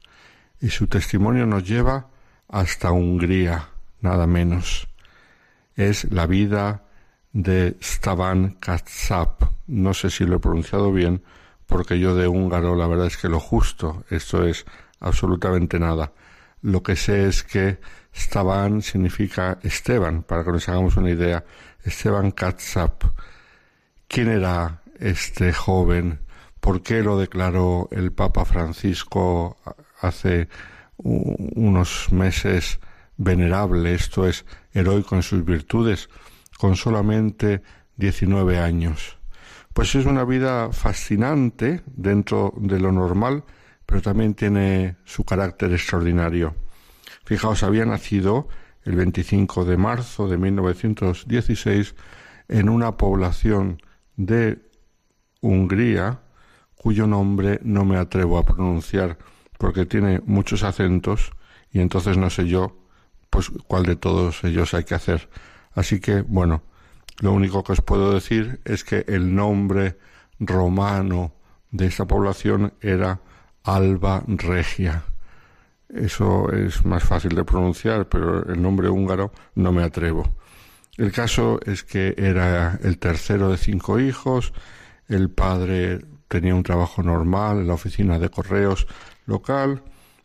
Speaker 4: y su testimonio nos lleva hasta Hungría, nada menos. Es la vida de Stavan Katsap. No sé si lo he pronunciado bien, porque yo de húngaro la verdad es que lo justo, esto es absolutamente nada. Lo que sé es que Stavan significa Esteban, para que nos hagamos una idea. Esteban Katsap. ¿Quién era este joven? ¿Por qué lo declaró el Papa Francisco hace unos meses venerable? Esto es heroico en sus virtudes con solamente 19 años. Pues es una vida fascinante dentro de lo normal, pero también tiene su carácter extraordinario. Fijaos, había nacido el 25 de marzo de 1916 en una población de Hungría cuyo nombre no me atrevo a pronunciar porque tiene muchos acentos y entonces no sé yo pues cuál de todos ellos hay que hacer. Así que, bueno, lo único que os puedo decir es que el nombre romano de esta población era Alba Regia. Eso es más fácil de pronunciar, pero el nombre húngaro no me atrevo. El caso es que era el tercero de cinco hijos, el padre tenía un trabajo normal en la oficina de correos local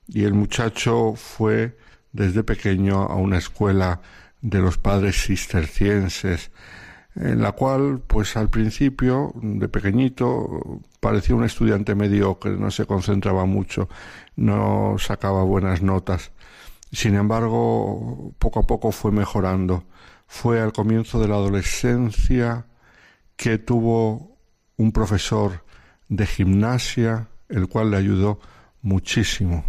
Speaker 4: y el muchacho fue desde pequeño a una escuela de los padres cistercienses en la cual, pues al principio, de pequeñito, parecía un estudiante mediocre, no se concentraba mucho, no sacaba buenas notas. Sin embargo, poco a poco fue mejorando. Fue al comienzo de la adolescencia que tuvo un profesor de gimnasia, el cual le ayudó muchísimo.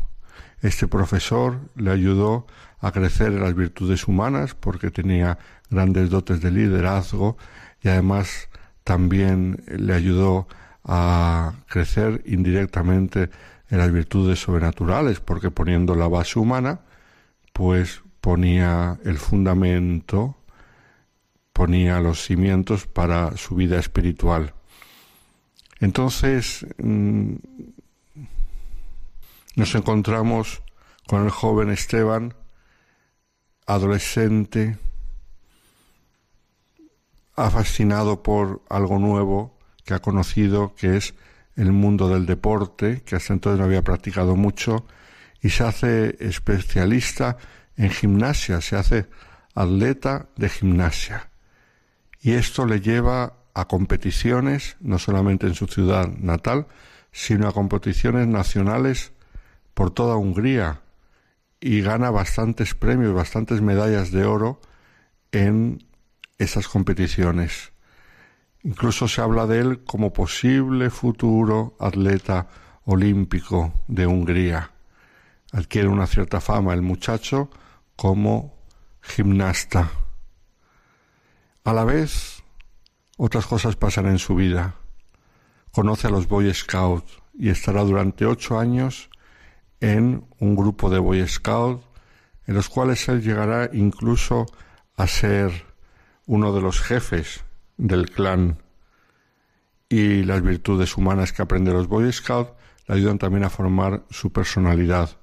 Speaker 4: Este profesor le ayudó a crecer en las virtudes humanas porque tenía grandes dotes de liderazgo y además también le ayudó a crecer indirectamente en las virtudes sobrenaturales porque poniendo la base humana pues ponía el fundamento ponía los cimientos para su vida espiritual. Entonces mm, nos encontramos con el joven Esteban, adolescente, ha fascinado por algo nuevo que ha conocido, que es el mundo del deporte, que hasta entonces no había practicado mucho, y se hace especialista en gimnasia, se hace atleta de gimnasia. Y esto le lleva a competiciones, no solamente en su ciudad natal, sino a competiciones nacionales por toda Hungría y gana bastantes premios, bastantes medallas de oro en esas competiciones. Incluso se habla de él como posible futuro atleta olímpico de Hungría. Adquiere una cierta fama el muchacho como gimnasta. A la vez, otras cosas pasan en su vida. Conoce a los Boy Scouts y estará durante ocho años en un grupo de Boy Scouts en los cuales él llegará incluso a ser uno de los jefes del clan y las virtudes humanas que aprende los Boy Scouts le ayudan también a formar su personalidad.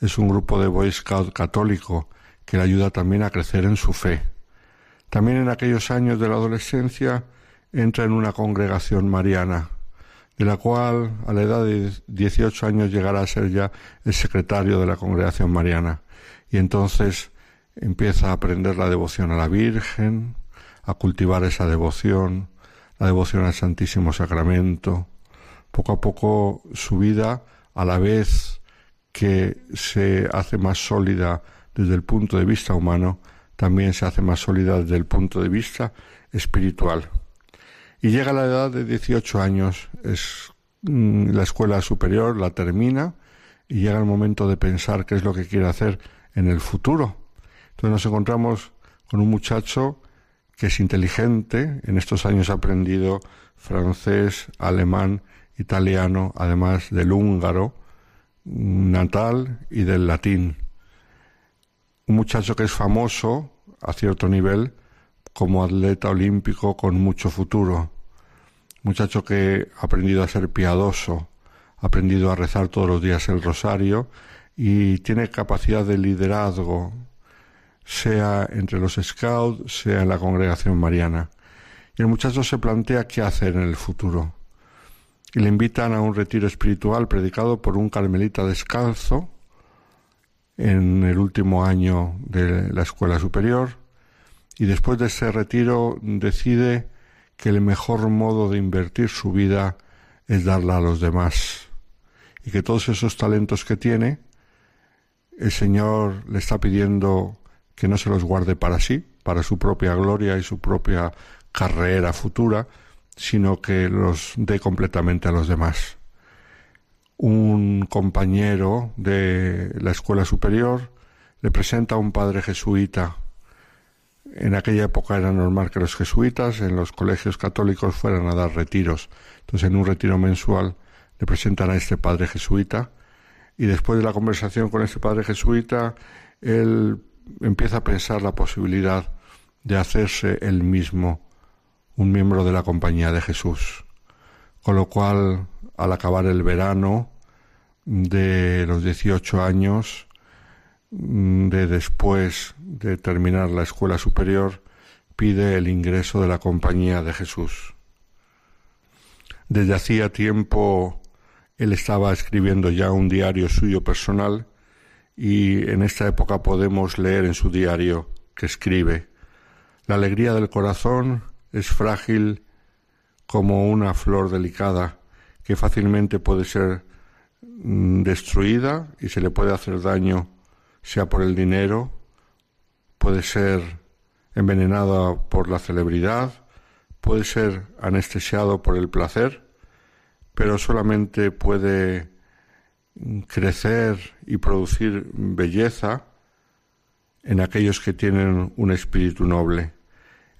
Speaker 4: Es un grupo de Boy Scout católico que le ayuda también a crecer en su fe. También en aquellos años de la adolescencia entra en una congregación mariana de la cual a la edad de 18 años llegará a ser ya el secretario de la Congregación Mariana. Y entonces empieza a aprender la devoción a la Virgen, a cultivar esa devoción, la devoción al Santísimo Sacramento. Poco a poco su vida, a la vez que se hace más sólida desde el punto de vista humano, también se hace más sólida desde el punto de vista espiritual. Y llega a la edad de 18 años, es mm, la escuela superior, la termina y llega el momento de pensar qué es lo que quiere hacer en el futuro. Entonces nos encontramos con un muchacho que es inteligente, en estos años ha aprendido francés, alemán, italiano, además del húngaro natal y del latín. Un muchacho que es famoso a cierto nivel como atleta olímpico con mucho futuro. Muchacho que ha aprendido a ser piadoso, ha aprendido a rezar todos los días el rosario y tiene capacidad de liderazgo, sea entre los scouts, sea en la congregación mariana. Y el muchacho se plantea qué hacer en el futuro. Y le invitan a un retiro espiritual predicado por un carmelita descalzo en el último año de la escuela superior y después de ese retiro decide que el mejor modo de invertir su vida es darla a los demás y que todos esos talentos que tiene el Señor le está pidiendo que no se los guarde para sí, para su propia gloria y su propia carrera futura, sino que los dé completamente a los demás. Un compañero de la escuela superior le presenta a un padre jesuita en aquella época era normal que los jesuitas en los colegios católicos fueran a dar retiros. Entonces, en un retiro mensual le presentan a este padre jesuita y después de la conversación con este padre jesuita, él empieza a pensar la posibilidad de hacerse él mismo un miembro de la compañía de Jesús. Con lo cual, al acabar el verano de los 18 años, de después de terminar la escuela superior, pide el ingreso de la compañía de Jesús. Desde hacía tiempo él estaba escribiendo ya un diario suyo personal y en esta época podemos leer en su diario que escribe La alegría del corazón es frágil como una flor delicada que fácilmente puede ser mm, destruida y se le puede hacer daño sea por el dinero, puede ser envenenada por la celebridad, puede ser anestesiado por el placer, pero solamente puede crecer y producir belleza en aquellos que tienen un espíritu noble,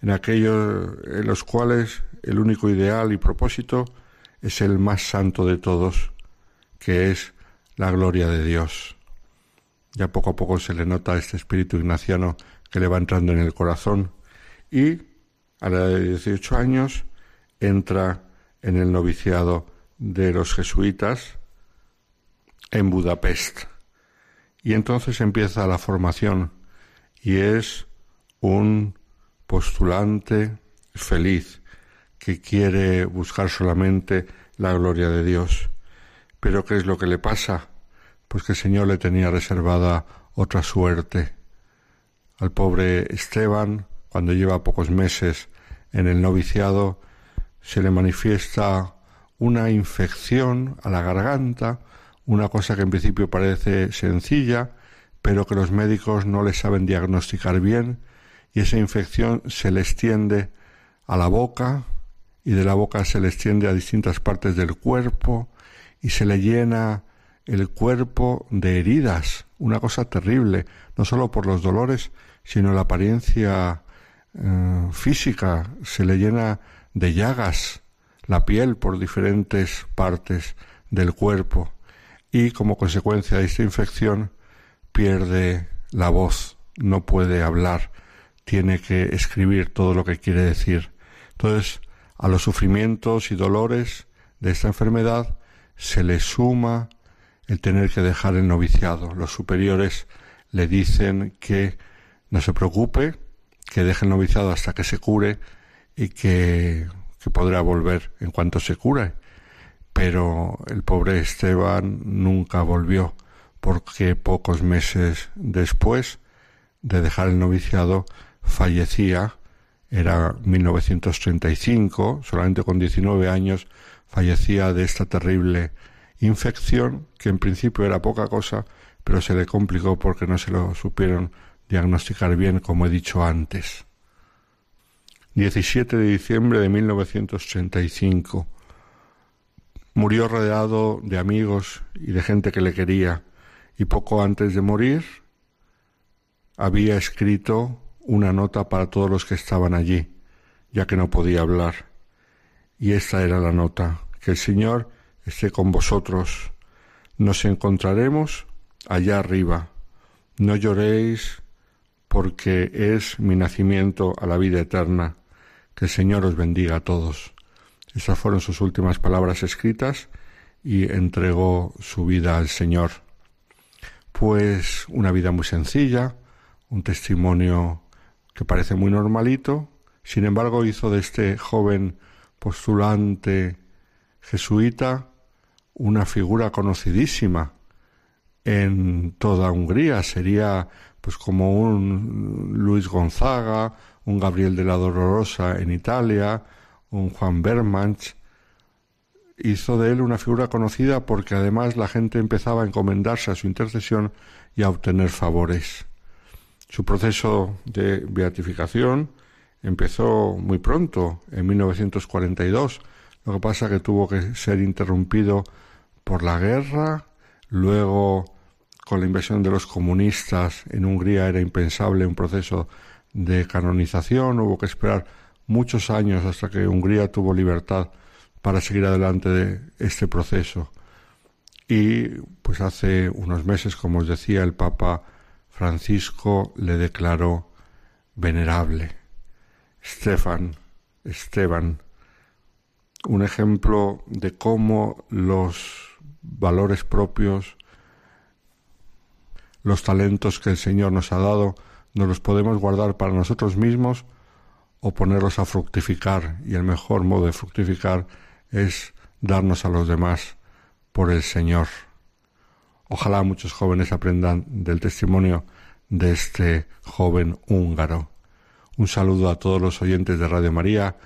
Speaker 4: en aquellos en los cuales el único ideal y propósito es el más santo de todos, que es la gloria de Dios. Ya poco a poco se le nota este espíritu ignaciano que le va entrando en el corazón y a la edad de 18 años entra en el noviciado de los jesuitas en Budapest. Y entonces empieza la formación y es un postulante feliz que quiere buscar solamente la gloria de Dios. Pero ¿qué es lo que le pasa? Pues que el Señor le tenía reservada otra suerte. Al pobre Esteban, cuando lleva pocos meses en el noviciado, se le manifiesta una infección a la garganta, una cosa que en principio parece sencilla, pero que los médicos no le saben diagnosticar bien, y esa infección se le extiende a la boca, y de la boca se le extiende a distintas partes del cuerpo, y se le llena el cuerpo de heridas, una cosa terrible, no solo por los dolores, sino la apariencia eh, física, se le llena de llagas, la piel por diferentes partes del cuerpo y como consecuencia de esta infección pierde la voz, no puede hablar, tiene que escribir todo lo que quiere decir. Entonces, a los sufrimientos y dolores de esta enfermedad se le suma el tener que dejar el noviciado. Los superiores le dicen que no se preocupe, que deje el noviciado hasta que se cure y que que podrá volver en cuanto se cure. Pero el pobre Esteban nunca volvió, porque pocos meses después de dejar el noviciado fallecía, era 1935, solamente con 19 años, fallecía de esta terrible infección, que en principio era poca cosa, pero se le complicó porque no se lo supieron diagnosticar bien, como he dicho antes. 17 de diciembre de 1935. Murió rodeado de amigos y de gente que le quería, y poco antes de morir había escrito una nota para todos los que estaban allí, ya que no podía hablar. Y esta era la nota, que el Señor esté con vosotros. Nos encontraremos allá arriba. No lloréis porque es mi nacimiento a la vida eterna. Que el Señor os bendiga a todos. Esas fueron sus últimas palabras escritas y entregó su vida al Señor. Pues una vida muy sencilla, un testimonio que parece muy normalito, sin embargo hizo de este joven postulante jesuita una figura conocidísima en toda Hungría. Sería pues como un Luis Gonzaga, un Gabriel de la Dolorosa en Italia, un Juan Bermanch, hizo de él una figura conocida porque además la gente empezaba a encomendarse a su intercesión y a obtener favores. Su proceso de beatificación empezó muy pronto, en 1942, lo que pasa que tuvo que ser interrumpido por la guerra, luego con la invasión de los comunistas en Hungría era impensable un proceso de canonización, hubo que esperar muchos años hasta que Hungría tuvo libertad para seguir adelante de este proceso. Y pues hace unos meses, como os decía, el Papa Francisco le declaró venerable. Estefan, Esteban, un ejemplo de cómo los valores propios, los talentos que el Señor nos ha dado, nos los podemos guardar para nosotros mismos o ponerlos a fructificar. Y el mejor modo de fructificar es darnos a los demás por el Señor. Ojalá muchos jóvenes aprendan del testimonio de este joven húngaro. Un saludo a todos los oyentes de Radio María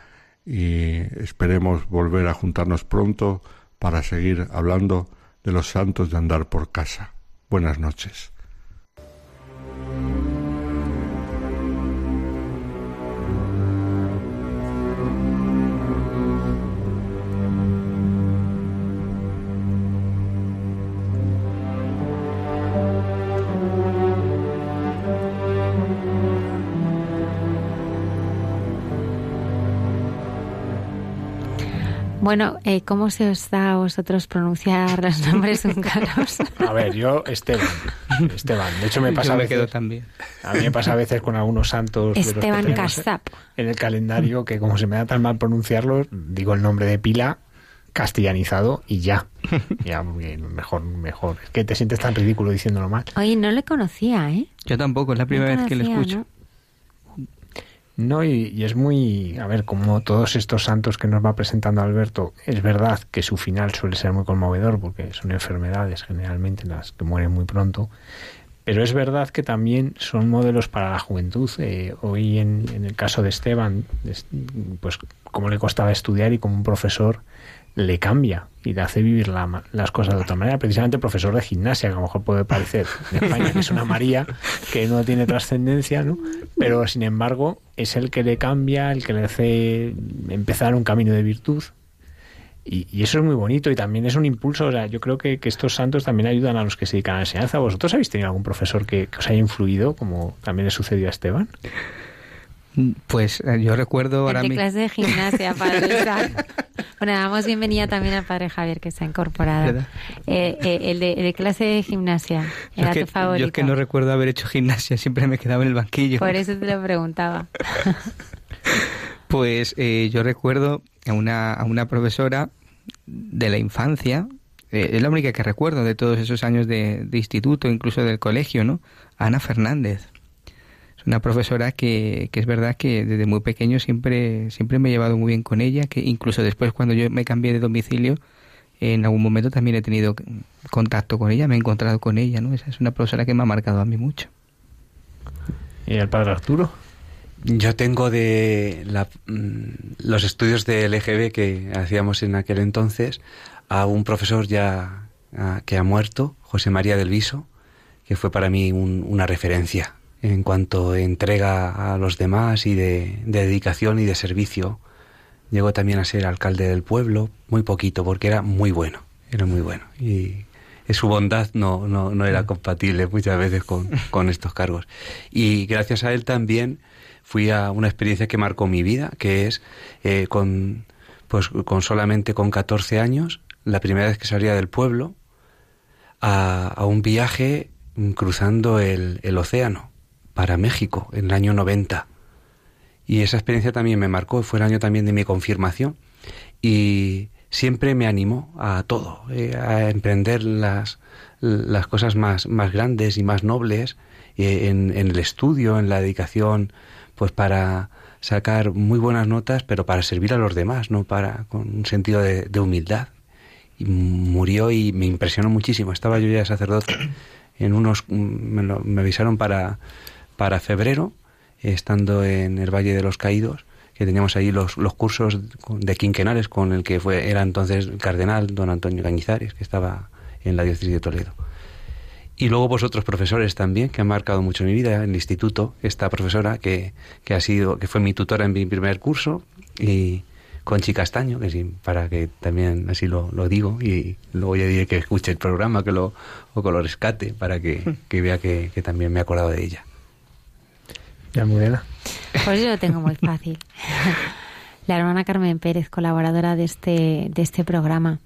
Speaker 4: y esperemos volver a juntarnos pronto para seguir hablando de los santos de andar por casa. Buenas noches.
Speaker 1: Bueno, eh, ¿cómo se os da a vosotros pronunciar los nombres húngaros?
Speaker 5: A ver, yo Esteban. Esteban. De hecho, me pasa
Speaker 2: Yo
Speaker 5: a
Speaker 2: me
Speaker 5: veces,
Speaker 2: quedo también.
Speaker 5: a mí me pasa a veces con algunos santos de los que
Speaker 1: Esteban Castap.
Speaker 5: en el calendario que como se me da tan mal pronunciarlos, digo el nombre de pila castellanizado y ya. Ya, mejor, mejor. Es que te sientes tan ridículo diciéndolo mal.
Speaker 1: Oye, no le conocía, ¿eh?
Speaker 2: Yo tampoco, es la primera
Speaker 1: No
Speaker 2: vez que lo escucho.
Speaker 1: ¿no?
Speaker 5: No, y, y es muy, a ver, como todos estos santos que nos va presentando Alberto, es verdad que su final suele ser muy conmovedor porque son enfermedades generalmente las que mueren muy pronto, pero es verdad que también son modelos para la juventud. Eh, hoy en, en el caso de Esteban, es- pues como le costaba estudiar y como un profesor le cambia y le hace vivir la las cosas de otra manera. Precisamente profesor de gimnasia, que a lo mejor puede parecer España que es una María que no tiene trascendencia, ¿no? Pero sin embargo es el que le cambia, el que le hace empezar un camino de virtud. Y, y eso es muy bonito y también es un impulso. O sea, yo creo que, que estos santos también ayudan a los que se dedican a la enseñanza. ¿Vosotros habéis tenido algún profesor que, que os haya influido, como también le sucedió a Esteban?
Speaker 2: Pues eh, yo recuerdo ahora
Speaker 1: de
Speaker 2: mi-
Speaker 1: clase de gimnasia, padre. Bueno, damos bienvenida también al padre Javier, que se ha incorporado. Eh, eh, el, de, el de clase de gimnasia era
Speaker 2: es que,
Speaker 1: tu favorito.
Speaker 2: yo es que no recuerdo haber hecho gimnasia, siempre me quedaba en el banquillo.
Speaker 1: Por eso te lo preguntaba.
Speaker 2: Pues eh, yo recuerdo a una, a una profesora de la infancia, eh, es la única que recuerdo de todos esos años de, de instituto, incluso del colegio, ¿no? Ana Fernández. Es una profesora que, que es verdad que desde muy pequeño siempre, siempre me he llevado muy bien con ella, que incluso después cuando yo me cambié de domicilio, en algún momento también he tenido contacto con ella, me he encontrado con ella, ¿no? Esa es una profesora que me ha marcado a mí mucho.
Speaker 5: ¿Y el padre Arturo?
Speaker 3: Yo tengo de la- mm, los estudios de LGB que hacíamos en aquel entonces a un profesor ya que ha muerto, José María del Viso, que fue para mí un- una referencia en cuanto entrega a los demás y de, de dedicación y de servicio. Llegó también a ser alcalde del pueblo, muy poquito, porque era muy bueno, era muy bueno. Y su bondad no, no, no era compatible muchas veces con, con estos cargos. Y gracias a él también fui a una experiencia que marcó mi vida, que es eh, con, pues, con solamente con 14 años, la primera vez que salía del pueblo, a, a un viaje mm, cruzando el, el océano para México en el año 90. Y esa experiencia también me marcó, fue el año también de mi confirmación y siempre me animó a todo, eh, a emprender las, las cosas más, más grandes y más nobles eh, en, el estudio, en la dedicación, pues para sacar muy buenas notas, pero para servir a los demás, no para con un sentido de, de humildad. Y murió y me impresionó muchísimo. Estaba yo ya sacerdote en unos me, lo- me avisaron para para febrero, estando en el Valle de los Caídos, que teníamos ahí los, los cursos de quinquenales con el que fue era entonces el cardenal don Antonio Cañizares, que estaba en la diócesis de Toledo. Y luego vosotros profesores también, que han marcado mucho mi vida, en el instituto, esta profesora que, que ha sido, que fue mi tutora en mi primer curso, y Conchi Castaño, que sí, para que también así lo, lo digo, y luego ya diré que escuche el programa, que lo, o que lo rescate, para que, que vea que, que también me he acordado de ella.
Speaker 5: Ya, Mudena.
Speaker 1: Pues yo lo tengo muy fácil. la hermana Carmen Pérez, colaboradora de este, de este programa,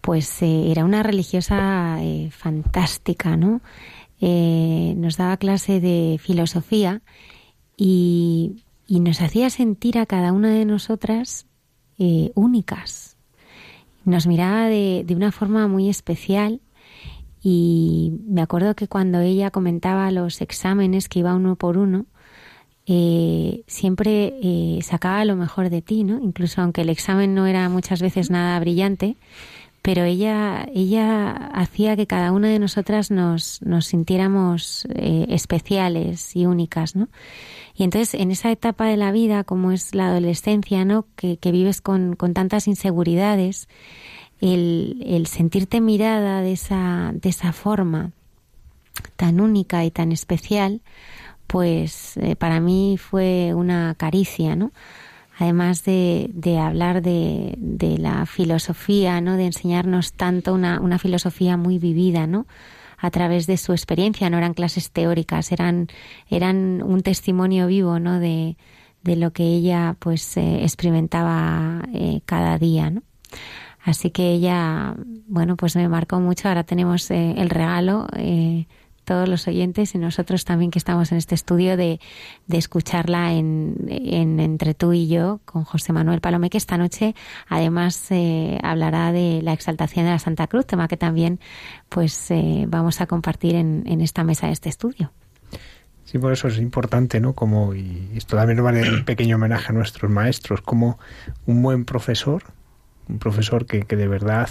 Speaker 1: pues eh, era una religiosa eh, fantástica, ¿no? Eh, nos daba clase de filosofía y, y, nos hacía sentir a cada una de nosotras únicas. Nos miraba de, de una forma muy especial y me acuerdo que cuando ella comentaba los exámenes que iba uno por uno, eh, siempre eh, sacaba lo mejor de ti, ¿no? Incluso aunque el examen no era muchas veces nada brillante, pero ella, ella hacía que cada una de nosotras nos, nos sintiéramos eh, especiales y únicas, ¿no? Y entonces en esa etapa de la vida, como es la adolescencia, ¿no? Que, que vives con, con tantas inseguridades, el, el sentirte mirada de esa, de esa forma tan única y tan especial, pues eh, para mí fue una caricia, ¿no? Además de, de hablar de, de, la filosofía, ¿no? De enseñarnos tanto una, una filosofía muy vivida, ¿no? a través de su experiencia, no eran clases teóricas, eran, eran un testimonio vivo, ¿no? De, de lo que ella, pues, eh, experimentaba eh, cada día, ¿no? Así que ella, bueno, pues me marcó mucho. Ahora tenemos eh, el regalo todos los oyentes y nosotros también que estamos en este estudio de, de escucharla en, en, entre tú y yo con José Manuel Palomé, que esta noche además eh, hablará de la exaltación de la Santa Cruz, tema que también pues eh, vamos a compartir en, en esta mesa de este estudio.
Speaker 5: Sí, por eso es importante, ¿no? Como, y esto también vale un pequeño homenaje a nuestros maestros, como un buen profesor, un profesor que, que de verdad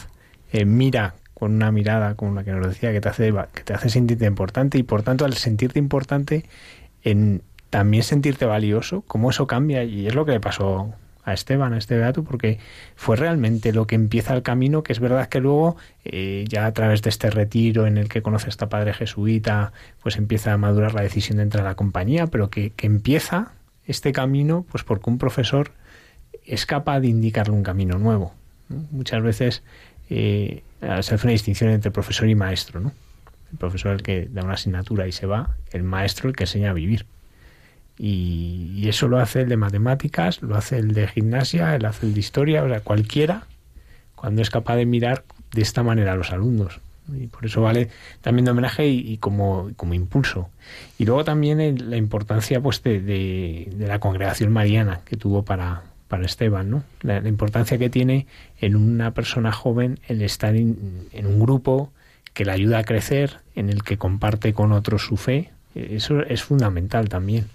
Speaker 5: eh, mira con una mirada como la que nos decía que te hace que te hace sentirte importante y por tanto al sentirte importante en también sentirte valioso cómo eso cambia y es lo que le pasó a Esteban, a este beato, porque fue realmente lo que empieza el camino, que es verdad que luego, eh, ya a través de este retiro en el que conoce a esta padre jesuita, pues empieza a madurar la decisión de entrar a la compañía, pero que, que empieza este camino, pues porque un profesor es capaz de indicarle un camino nuevo. Muchas veces eh, se hace una distinción entre profesor y maestro, ¿no? El profesor el que da una asignatura y se va, el maestro el que enseña a vivir. Y, eso lo hace el de matemáticas, lo hace el de gimnasia, el hace el de historia, o sea, cualquiera, cuando es capaz de mirar de esta manera a los alumnos. Y por eso vale también de homenaje y, como, como, impulso. Y luego también la importancia pues, de la congregación mariana que tuvo para, para Esteban, ¿no? La, importancia que tiene en una persona joven el estar en, un grupo que le ayuda a crecer, en el que comparte con otros su fe. Eso es fundamental también.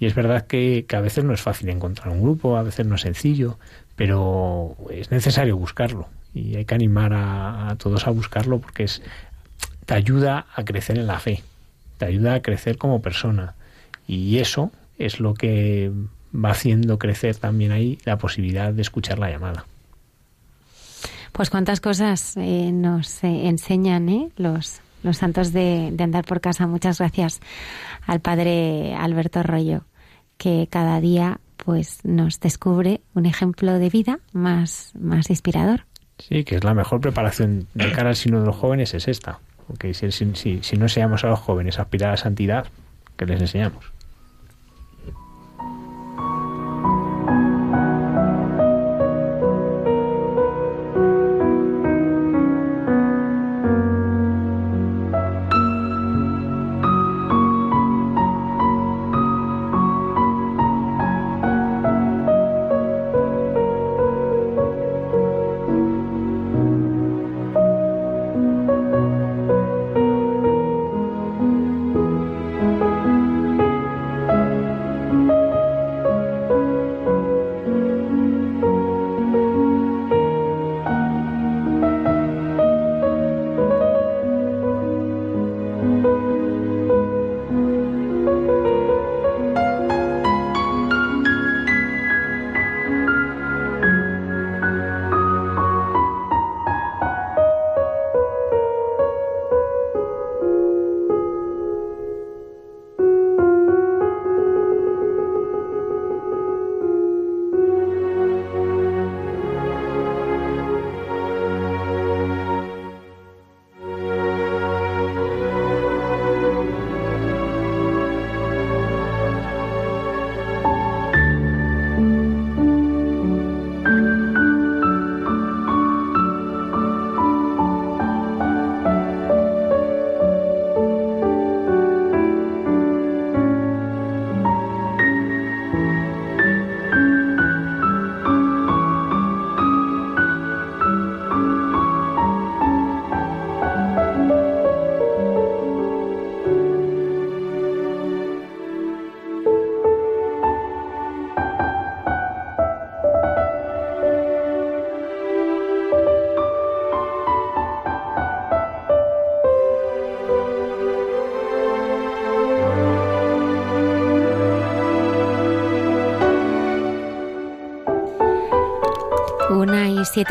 Speaker 5: Y es verdad que, que a veces no es fácil encontrar un grupo, a veces no es sencillo, pero es necesario buscarlo. Y hay que animar a, a todos a buscarlo porque es, te ayuda a crecer en la fe, te ayuda a crecer como persona. Y eso es lo que va haciendo crecer también ahí la posibilidad de escuchar la llamada.
Speaker 1: Pues cuántas cosas eh, nos eh, enseñan ¿eh? los, los santos de, de, andar por casa. Muchas gracias al padre Alberto Rollo, que cada día pues nos descubre un ejemplo de vida más, más inspirador.
Speaker 5: Sí, que es la mejor preparación de cara al sino de los jóvenes es esta. Porque si, si, si no enseñamos a los jóvenes a aspirar a la santidad, ¿qué les enseñamos?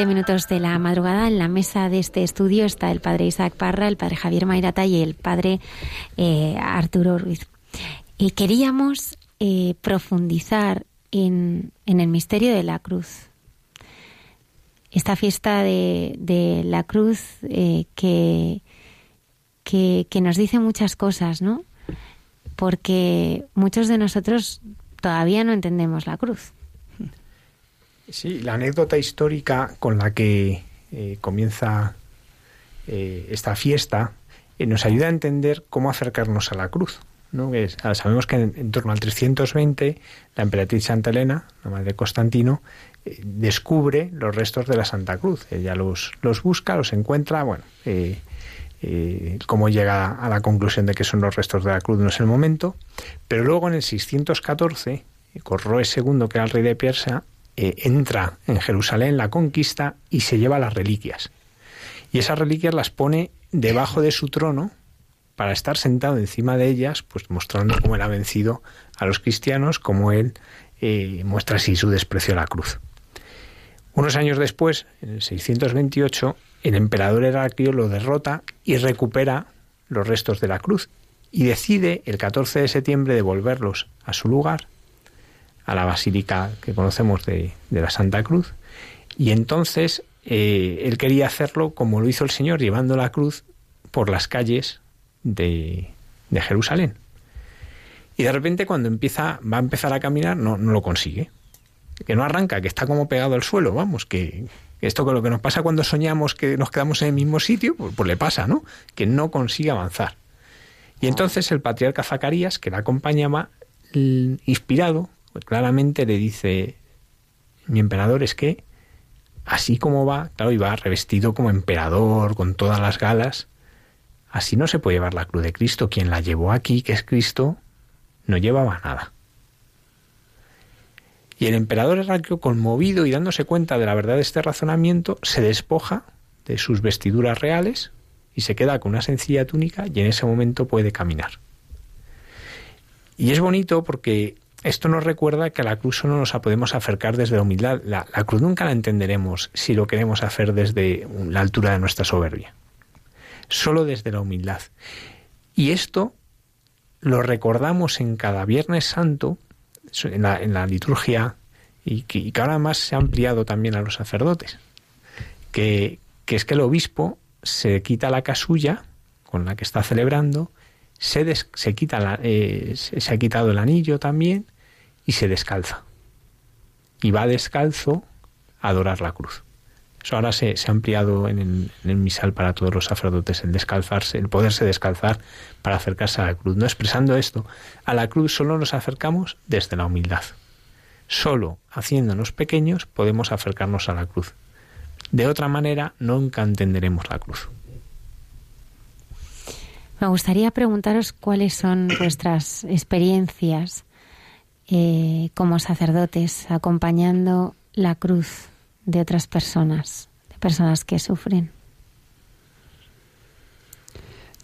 Speaker 1: Minutos de la madrugada. En la mesa de este estudio está el padre Isaac Parra, el padre Javier Mairata y el padre eh, Arturo Ruiz. Y queríamos eh, profundizar en, el misterio de la cruz. Esta fiesta de, la cruz eh, que, que nos dice muchas cosas, ¿no? Porque muchos de nosotros todavía no entendemos la cruz.
Speaker 5: Sí, la anécdota histórica con la que eh, comienza eh, esta fiesta eh, nos ayuda a entender cómo acercarnos a la cruz. ¿no? Ah, sabemos que en, torno al 320 la emperatriz Santa Elena, la madre de Constantino, descubre los restos de la Santa Cruz. Ella los, los busca, los encuentra, bueno, cómo llega a la conclusión de que son los restos de la cruz no es el momento, pero luego en el 614, Corroe II, que era el rey de Persia, eh, entra en Jerusalén, la conquista y se lleva las reliquias. Y esas reliquias las pone debajo de su trono para estar sentado encima de ellas, pues mostrando cómo él ha vencido a los cristianos, como él eh, muestra así su desprecio a la cruz. Unos años después, en el 628, el emperador Heraclio lo derrota y recupera los restos de la cruz y decide el 14 de septiembre devolverlos a su lugar a la basílica que conocemos de, la Santa Cruz. Y entonces eh, él quería hacerlo como lo hizo el Señor, llevando la cruz por las calles de, de Jerusalén. Y de repente cuando empieza, va a empezar a caminar, no, no lo consigue. Que no arranca, que está como pegado al suelo, vamos, que, esto con lo que nos pasa cuando soñamos que nos quedamos en el mismo sitio, pues, pues, le pasa, ¿no? Que no consigue avanzar. Y entonces el patriarca Zacarías, que la acompañaba, inspirado pues claramente le dice, mi emperador es que, así como va, claro, y va revestido como emperador, con todas las galas, así no se puede llevar la cruz de Cristo. Quien la llevó aquí, que es Cristo, no llevaba nada. Y el emperador Heraclio, conmovido y dándose cuenta de la verdad de este razonamiento, se despoja de sus vestiduras reales y se queda con una sencilla túnica y en ese momento puede caminar. Y es bonito porque esto nos recuerda que a la cruz solo nos podemos acercar desde la humildad. La, cruz nunca la entenderemos si lo queremos hacer desde la altura de nuestra soberbia. Solo desde la humildad. Y esto lo recordamos en cada Viernes Santo, en la, liturgia, y que, ahora más se ha ampliado también a los sacerdotes. Que, es que el obispo se quita la casulla con la que está celebrando, se, se, quita eh, se ha quitado el anillo también y se descalza. Y va descalzo a adorar la cruz. Eso ahora se, ha ampliado en el, misal para todos los sacerdotes, el descalzarse, el poderse descalzar para acercarse a la cruz. No expresando esto, a la cruz solo nos acercamos desde la humildad. Solo haciéndonos pequeños podemos acercarnos a la cruz. De otra manera, nunca entenderemos la cruz.
Speaker 1: Me gustaría preguntaros cuáles son vuestras experiencias eh, como sacerdotes acompañando la cruz de otras personas, de personas que sufren.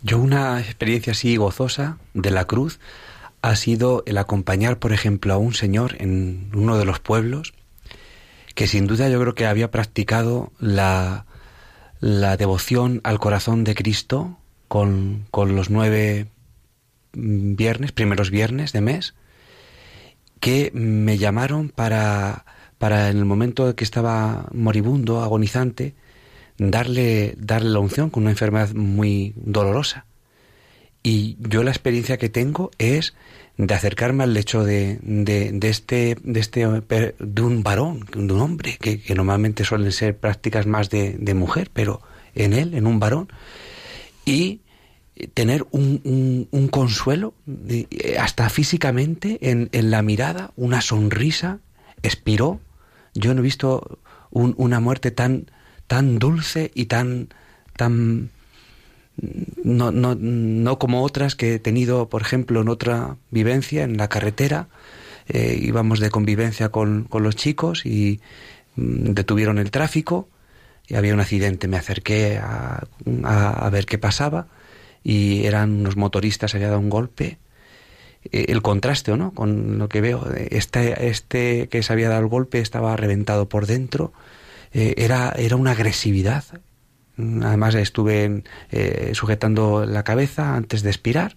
Speaker 3: Yo una experiencia así gozosa de la cruz ha sido el acompañar, por ejemplo, a un señor en uno de los pueblos que sin duda yo creo que había practicado la, la devoción al corazón de Cristo con, con los nueve viernes, primeros viernes de mes, que me llamaron para, para en el momento que estaba moribundo, agonizante, darle, darle la unción con una enfermedad muy dolorosa. Y yo la experiencia que tengo es de acercarme al lecho de, de, de este, de este, de un varón, de un hombre, que, normalmente suelen ser prácticas más de, de mujer, pero en él, en un varón, y tener un, un, consuelo, eh, hasta físicamente, en, la mirada, una sonrisa, expiró. Yo no he visto una muerte tan, tan dulce y tan, tan no, no, no como otras que he tenido, por ejemplo, en otra vivencia, en la carretera. Eh, íbamos de convivencia con, con los chicos y mm, detuvieron el tráfico y había un accidente. Me acerqué a, a ver qué pasaba y eran unos motoristas, había dado un golpe. Eh, el contraste, ¿no? Con lo que veo, este, este que se había dado el golpe estaba reventado por dentro, eh, era, era una agresividad. Además estuve eh, sujetando la cabeza antes de expirar,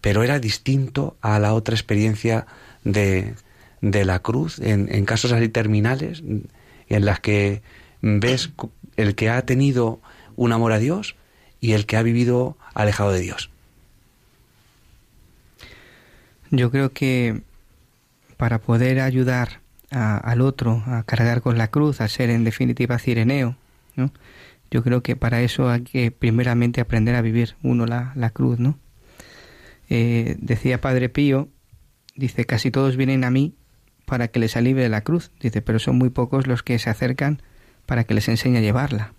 Speaker 3: pero era distinto a la otra experiencia de, de la cruz en, en casos así terminales en las que ves el que ha tenido un amor a Dios y el que ha vivido alejado de Dios.
Speaker 2: Yo creo que para poder ayudar al otro a cargar con la cruz, a ser en definitiva cireneo, ¿no? yo creo que para eso hay que primeramente aprender a vivir uno la, la cruz, ¿no? Eh, decía Padre Pío, dice, casi todos vienen a mí para que les alivie la cruz, dice, pero son muy pocos los que se acercan para que les enseñe a llevarla.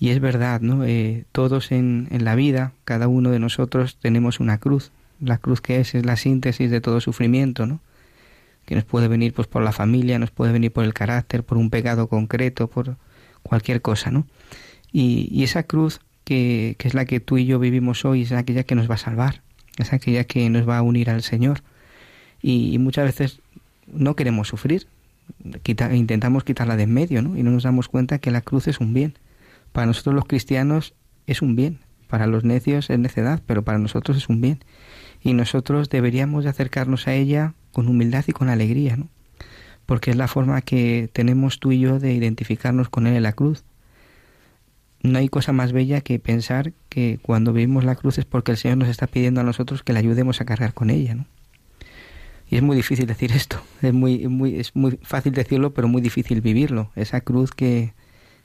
Speaker 2: Y es verdad, ¿no? Eh, todos en, en la vida, cada uno de nosotros tenemos una cruz. La cruz que es es la síntesis de todo sufrimiento, ¿no? Que nos puede venir pues por la familia, nos puede venir por el carácter, por un pecado concreto, por cualquier cosa, ¿no? Y, y esa cruz que, que, es la que tú y yo vivimos hoy es aquella que nos va a salvar, es aquella que nos va a unir al Señor. Y, y muchas veces no queremos sufrir, quita, intentamos quitarla de en medio, ¿no? Y no nos damos cuenta que la cruz es un bien para nosotros los cristianos es un bien, para los necios es necedad, pero para nosotros es un bien. Y nosotros deberíamos de acercarnos a ella con humildad y con alegría, ¿no? Porque es la forma que tenemos tú y yo de identificarnos con Él en la cruz. No hay cosa más bella que pensar que cuando vivimos la cruz es porque el Señor nos está pidiendo a nosotros que le ayudemos a cargar con ella, ¿no? Y es muy difícil decir esto, es muy, muy, es muy fácil decirlo, pero muy difícil vivirlo. Esa cruz que,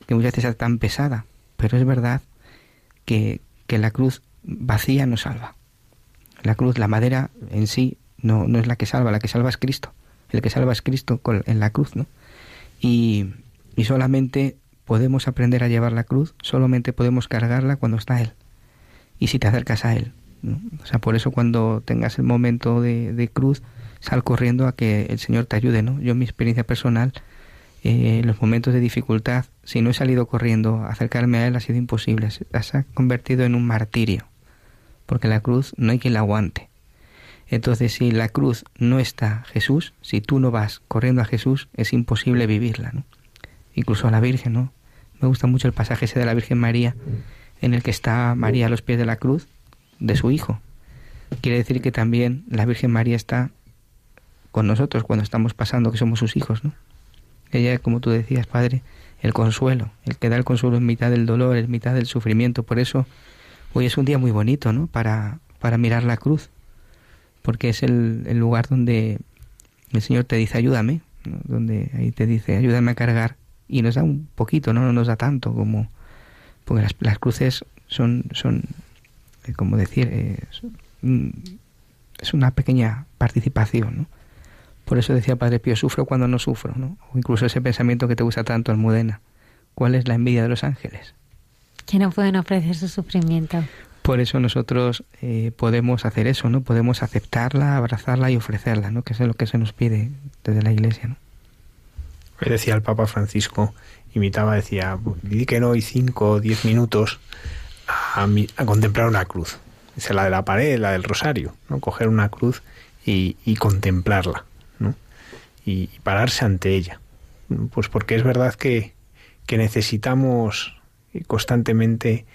Speaker 2: que muchas veces es tan pesada, pero es verdad que, que la cruz vacía no salva. La cruz, la madera en sí no, no es la que salva, la que salva es Cristo. El que salva es Cristo en la cruz, ¿no? Y, y solamente podemos aprender a llevar la cruz, solamente podemos cargarla cuando está Él. Y si te acercas a Él. ¿no? O sea, por eso cuando tengas el momento de, de, cruz, sal corriendo a que el Señor te ayude, ¿no? Yo en mi experiencia personal, eh, los momentos de dificultad, si no he salido corriendo, acercarme a Él ha sido imposible. Se ha convertido en un martirio, porque la cruz no hay quien la aguante. Entonces, si la cruz no está Jesús, si tú no vas corriendo a Jesús, es imposible vivirla. Incluso a la Virgen, ¿no? Me gusta mucho el pasaje ese de la Virgen María, en el que está María a los pies de la cruz de su Hijo. Quiere decir que también la Virgen María está con nosotros cuando estamos pasando, que somos sus hijos, ¿no? Ella, como tú decías, Padre, el consuelo, el que da el consuelo en mitad del dolor, en mitad del sufrimiento. Por eso hoy es un día muy bonito, ¿no? Para, para mirar la cruz, porque es el, el lugar donde el Señor te dice, ayúdame, donde ahí te dice, ayúdame a cargar, y nos da un poquito, ¿no? No nos da tanto como... Porque las, las cruces son, son eh, como decir, eh, es una pequeña participación, ¿no? Por eso decía Padre Pío, sufro cuando no sufro, ¿no? O incluso ese pensamiento que te gusta tanto, Almudena. ¿Cuál es la envidia de los ángeles?
Speaker 1: Que no pueden ofrecer su sufrimiento.
Speaker 2: Por eso nosotros eh, podemos hacer eso, ¿no? Podemos aceptarla, abrazarla y ofrecerla, ¿no? Que es lo que se nos pide desde la Iglesia, ¿no?
Speaker 5: Hoy decía el Papa Francisco, imitaba, decía, dediquen hoy cinco o diez minutos a, a, contemplar una cruz. Dice la de la pared, la del rosario, ¿no? Coger una cruz y, y contemplarla y, pararse ante ella. Pues porque es verdad que, que necesitamos constantemente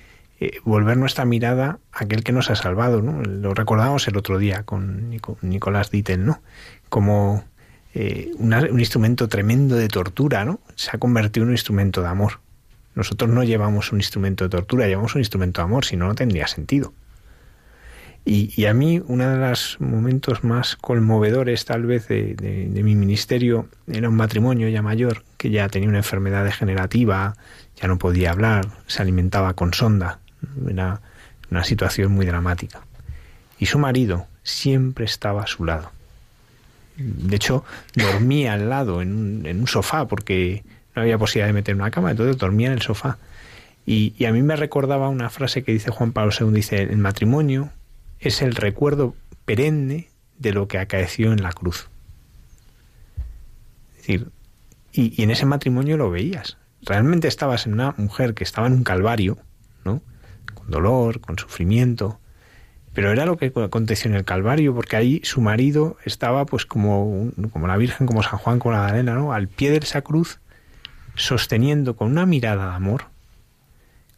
Speaker 5: eh, volver nuestra mirada a aquel que nos ha salvado, ¿no? Lo recordamos el otro día con Nicolás Dittel, ¿no? Como eh, un instrumento tremendo de tortura, ¿no? Se ha convertido en un instrumento de amor. Nosotros no llevamos un instrumento de tortura, llevamos un instrumento de amor, si no, no tendría sentido. Y, a mí uno de los momentos más conmovedores tal vez de, de, mi ministerio era un matrimonio ya mayor que ya tenía una enfermedad degenerativa, ya no podía hablar, se alimentaba con sonda, era una situación muy dramática. Y su marido siempre estaba a su lado. De hecho, dormía al lado en un, sofá porque no había posibilidad de meter una cama, entonces dormía en el sofá. Y, y a mí me recordaba una frase que dice Juan Pablo II, dice, el matrimonio es el recuerdo perenne de lo que acaeció en la cruz. Es decir, y, y, en ese matrimonio lo veías. Realmente estabas en una mujer que estaba en un calvario, ¿no? Con dolor, con sufrimiento. Pero era lo que aconteció en el Calvario, porque ahí su marido estaba, pues, como, como la Virgen, como San Juan con la Galena, ¿no? Al pie de esa cruz, sosteniendo con una mirada de amor,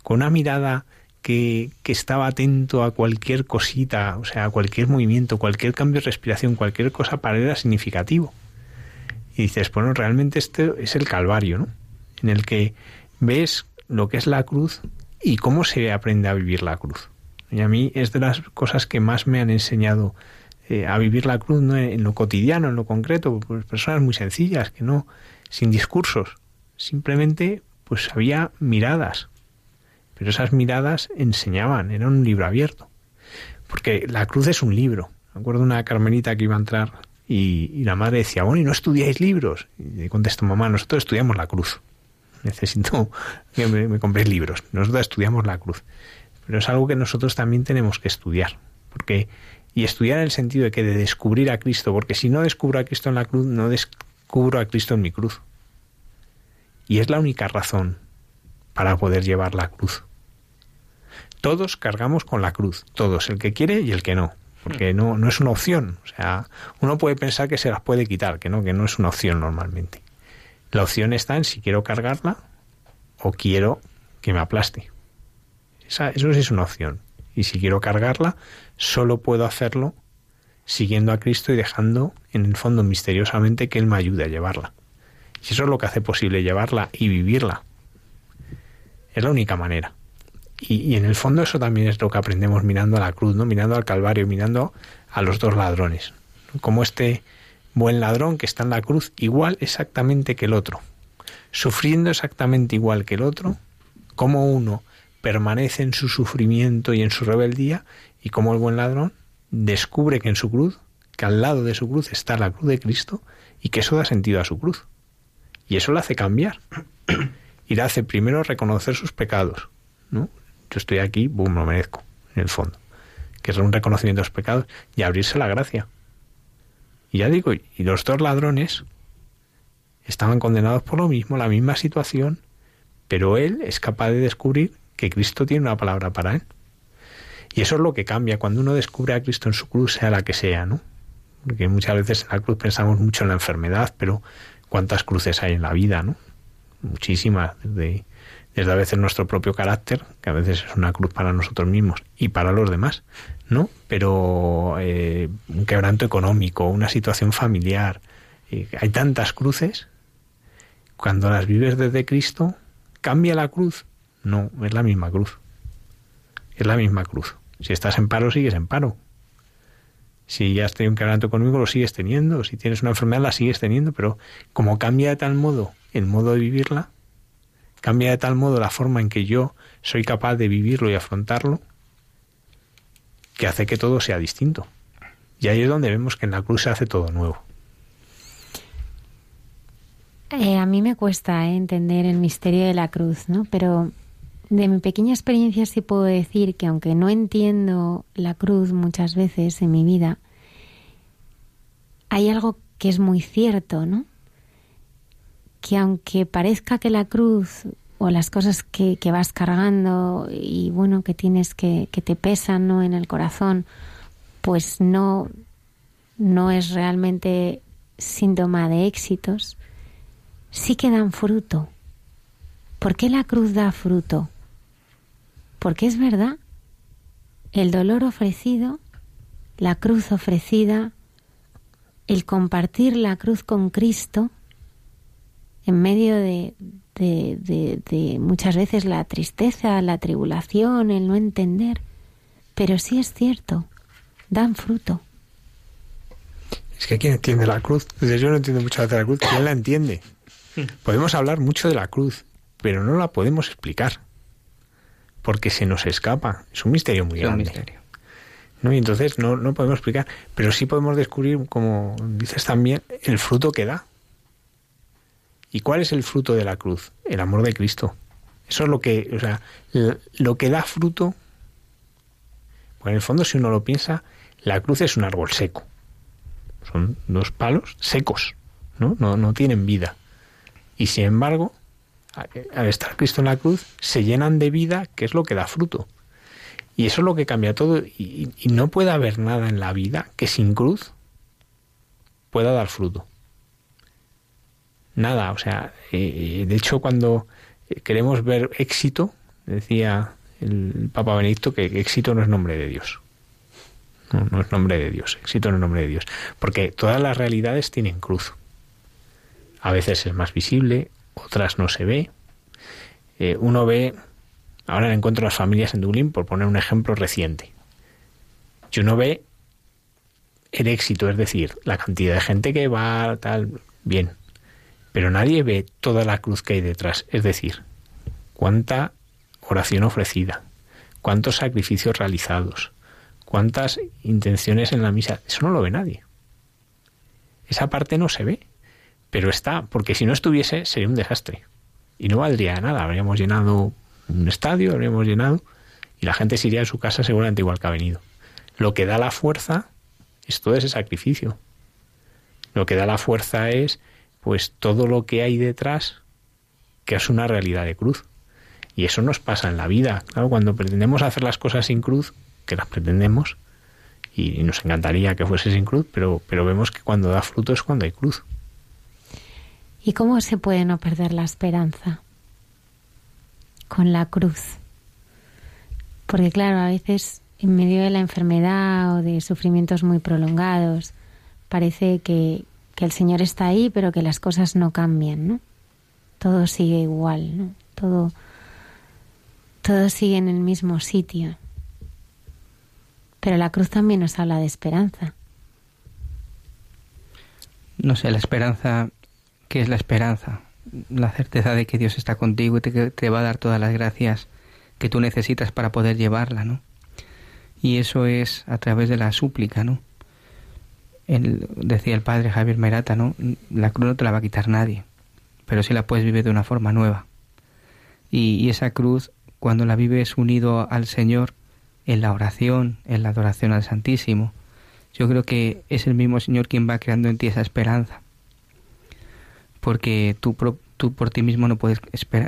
Speaker 5: con una mirada que, estaba atento a cualquier cosita, o sea, a cualquier movimiento, cualquier cambio de respiración, cualquier cosa para él era significativo. Y dices, bueno, realmente este es el Calvario, ¿no? En el que ves lo que es la cruz y cómo se aprende a vivir la cruz. Y a mí es de las cosas que más me han enseñado eh, a vivir la cruz ¿no? en lo cotidiano, en lo concreto, pues personas muy sencillas, que no, sin discursos, simplemente pues había miradas, pero esas miradas enseñaban, era un libro abierto, porque la cruz es un libro. Me acuerdo una carmelita que iba a entrar y, la madre decía, bueno, ¿y no estudiáis libros? Y contesto, mamá, nosotros estudiamos la cruz. Necesito que me, me compréis libros. Nosotros estudiamos la cruz. Pero es algo que nosotros también tenemos que estudiar. Porque, y estudiar en el sentido de que de descubrir a Cristo, porque si no descubro a Cristo en la cruz, no descubro a Cristo en mi cruz. Y es la única razón para poder llevar la cruz. Todos cargamos con la cruz, todos, el que quiere y el que no, porque no, no es una opción. O sea, uno puede pensar que se las puede quitar, que no, que no es una opción normalmente. La opción está en si quiero cargarla o quiero que me aplaste eso sí es una opción. Y si quiero cargarla, solo puedo hacerlo siguiendo a Cristo y dejando en el fondo misteriosamente que Él me ayude a llevarla. Y eso es lo que hace posible llevarla y vivirla. Es la única manera. Y, en el fondo eso también es lo que aprendemos mirando a la cruz, ¿no? mirando al Calvario, mirando a los dos ladrones. Como este buen ladrón que está en la cruz igual exactamente que el otro, sufriendo exactamente igual que el otro, como uno permanece en su sufrimiento y en su rebeldía, y como el buen ladrón descubre que en su cruz, que al lado de su cruz está la cruz de Cristo, y que eso da sentido a su cruz. Y eso le hace cambiar. Le hace primero reconocer sus pecados. ¿no? Yo estoy aquí, boom, lo merezco, en el fondo. Que es un reconocimiento de los pecados y abrirse la gracia. Y ya digo, y los dos ladrones estaban condenados por lo mismo, la misma situación, pero él es capaz de descubrir que Cristo tiene una palabra para él. Y eso es lo que cambia cuando uno descubre a Cristo en su cruz, sea la que sea, ¿no? Porque muchas veces en la cruz pensamos mucho en la enfermedad, pero ¿cuántas cruces hay en la vida, no? Muchísimas, desde, desde a veces nuestro propio carácter, que a veces es una cruz para nosotros mismos y para los demás, ¿no? Pero eh, un quebranto económico, una situación familiar, eh, hay tantas cruces, cuando las vives desde Cristo, cambia la cruz no, es la misma cruz. Es la misma cruz. Si estás en paro, sigues en paro. Si ya has tenido un quebranto conmigo, lo sigues teniendo. Si tienes una enfermedad, la sigues teniendo. Pero como cambia de tal modo el modo de vivirla, cambia de tal modo la forma en que yo soy capaz de vivirlo y afrontarlo, que hace que todo sea distinto. Y ahí es donde vemos que en la cruz se hace todo nuevo.
Speaker 1: Eh, a mí me cuesta eh, entender el misterio de la cruz, ¿no? Pero de mi pequeña experiencia sí puedo decir que aunque no entiendo la cruz muchas veces en mi vida, hay algo que es muy cierto, ¿no? Que aunque parezca que la cruz o las cosas que, vas cargando y bueno, que tienes que, que te pesan ¿no? en el corazón, pues no, no es realmente síntoma de éxitos, sí que dan fruto. ¿Por qué la cruz da fruto? Porque es verdad, el dolor ofrecido, la cruz ofrecida, el compartir la cruz con Cristo, en medio de, de, muchas veces la tristeza, la tribulación, el no entender, pero sí es cierto, dan fruto.
Speaker 5: Es que ¿quién entiende la cruz? Yo no entiendo mucho de la cruz. ¿Quién la entiende? Podemos hablar mucho de la cruz, pero no la podemos explicar porque se nos escapa. Es un misterio muy grande. Misterio. ¿no? Y entonces no, no podemos explicar, pero sí podemos descubrir, como dices también, el fruto que da. ¿Y cuál es el fruto de la cruz? El amor de Cristo. Eso es lo que, o sea, lo que da fruto. Pues en el fondo, si uno lo piensa, la cruz es un árbol seco. Son dos palos secos, ¿no? No, no tienen vida. Y sin embargo, al estar Cristo en la cruz, se llenan de vida, que es lo que da fruto. Y eso es lo que cambia todo. Y, no puede haber nada en la vida que sin cruz pueda dar fruto. Nada. O sea, eh, de hecho, cuando queremos ver éxito, decía el Papa Benedicto que éxito no es nombre de Dios. No, no, es nombre de Dios. Éxito no es nombre de Dios. Porque todas las realidades tienen cruz. A veces es más visible, otras no se ve. Eh, uno ve, ahora encuentro las familias en Dublín, por poner un ejemplo reciente. Y uno ve el éxito, es decir, la cantidad de gente que va, tal, bien. Pero nadie ve toda la cruz que hay detrás, es decir, cuánta oración ofrecida, cuántos sacrificios realizados, cuántas intenciones en la misa. Eso no lo ve nadie. Esa parte no se ve, pero está, porque si no estuviese sería un desastre. Y no valdría nada. Habríamos llenado un estadio, habríamos llenado, y la gente se iría a su casa seguramente igual que ha venido. Lo que da la fuerza es todo ese sacrificio. Lo que da la fuerza es, pues, todo lo que hay detrás, que es una realidad de cruz. Y eso nos pasa en la vida. Claro, cuando pretendemos hacer las cosas sin cruz, que las pretendemos, y nos encantaría que fuese sin cruz, pero, pero vemos que cuando da fruto es cuando hay cruz.
Speaker 1: ¿Y cómo se puede no perder la esperanza? Con la cruz. Porque claro, a veces en medio de la enfermedad o de sufrimientos muy prolongados, parece que, que el Señor está ahí, pero que las cosas no cambian, ¿no? Todo sigue igual, ¿no? Todo, sigue en el mismo sitio. Pero la cruz también nos habla de esperanza.
Speaker 2: No sé, la esperanza, ¿qué es la esperanza? La certeza de que Dios está contigo y te, te va a dar todas las gracias que tú necesitas para poder llevarla, ¿no? Y eso es a través de la súplica, ¿no? El, decía el padre Javier Merata, ¿no? La cruz no te la va a quitar nadie, pero sí la puedes vivir de una forma nueva. Y, esa cruz, cuando la vives unido al Señor, en la oración, en la adoración al Santísimo. Yo creo que es el mismo Señor quien va creando en ti esa esperanza. Porque tú, tú por ti mismo no puedes,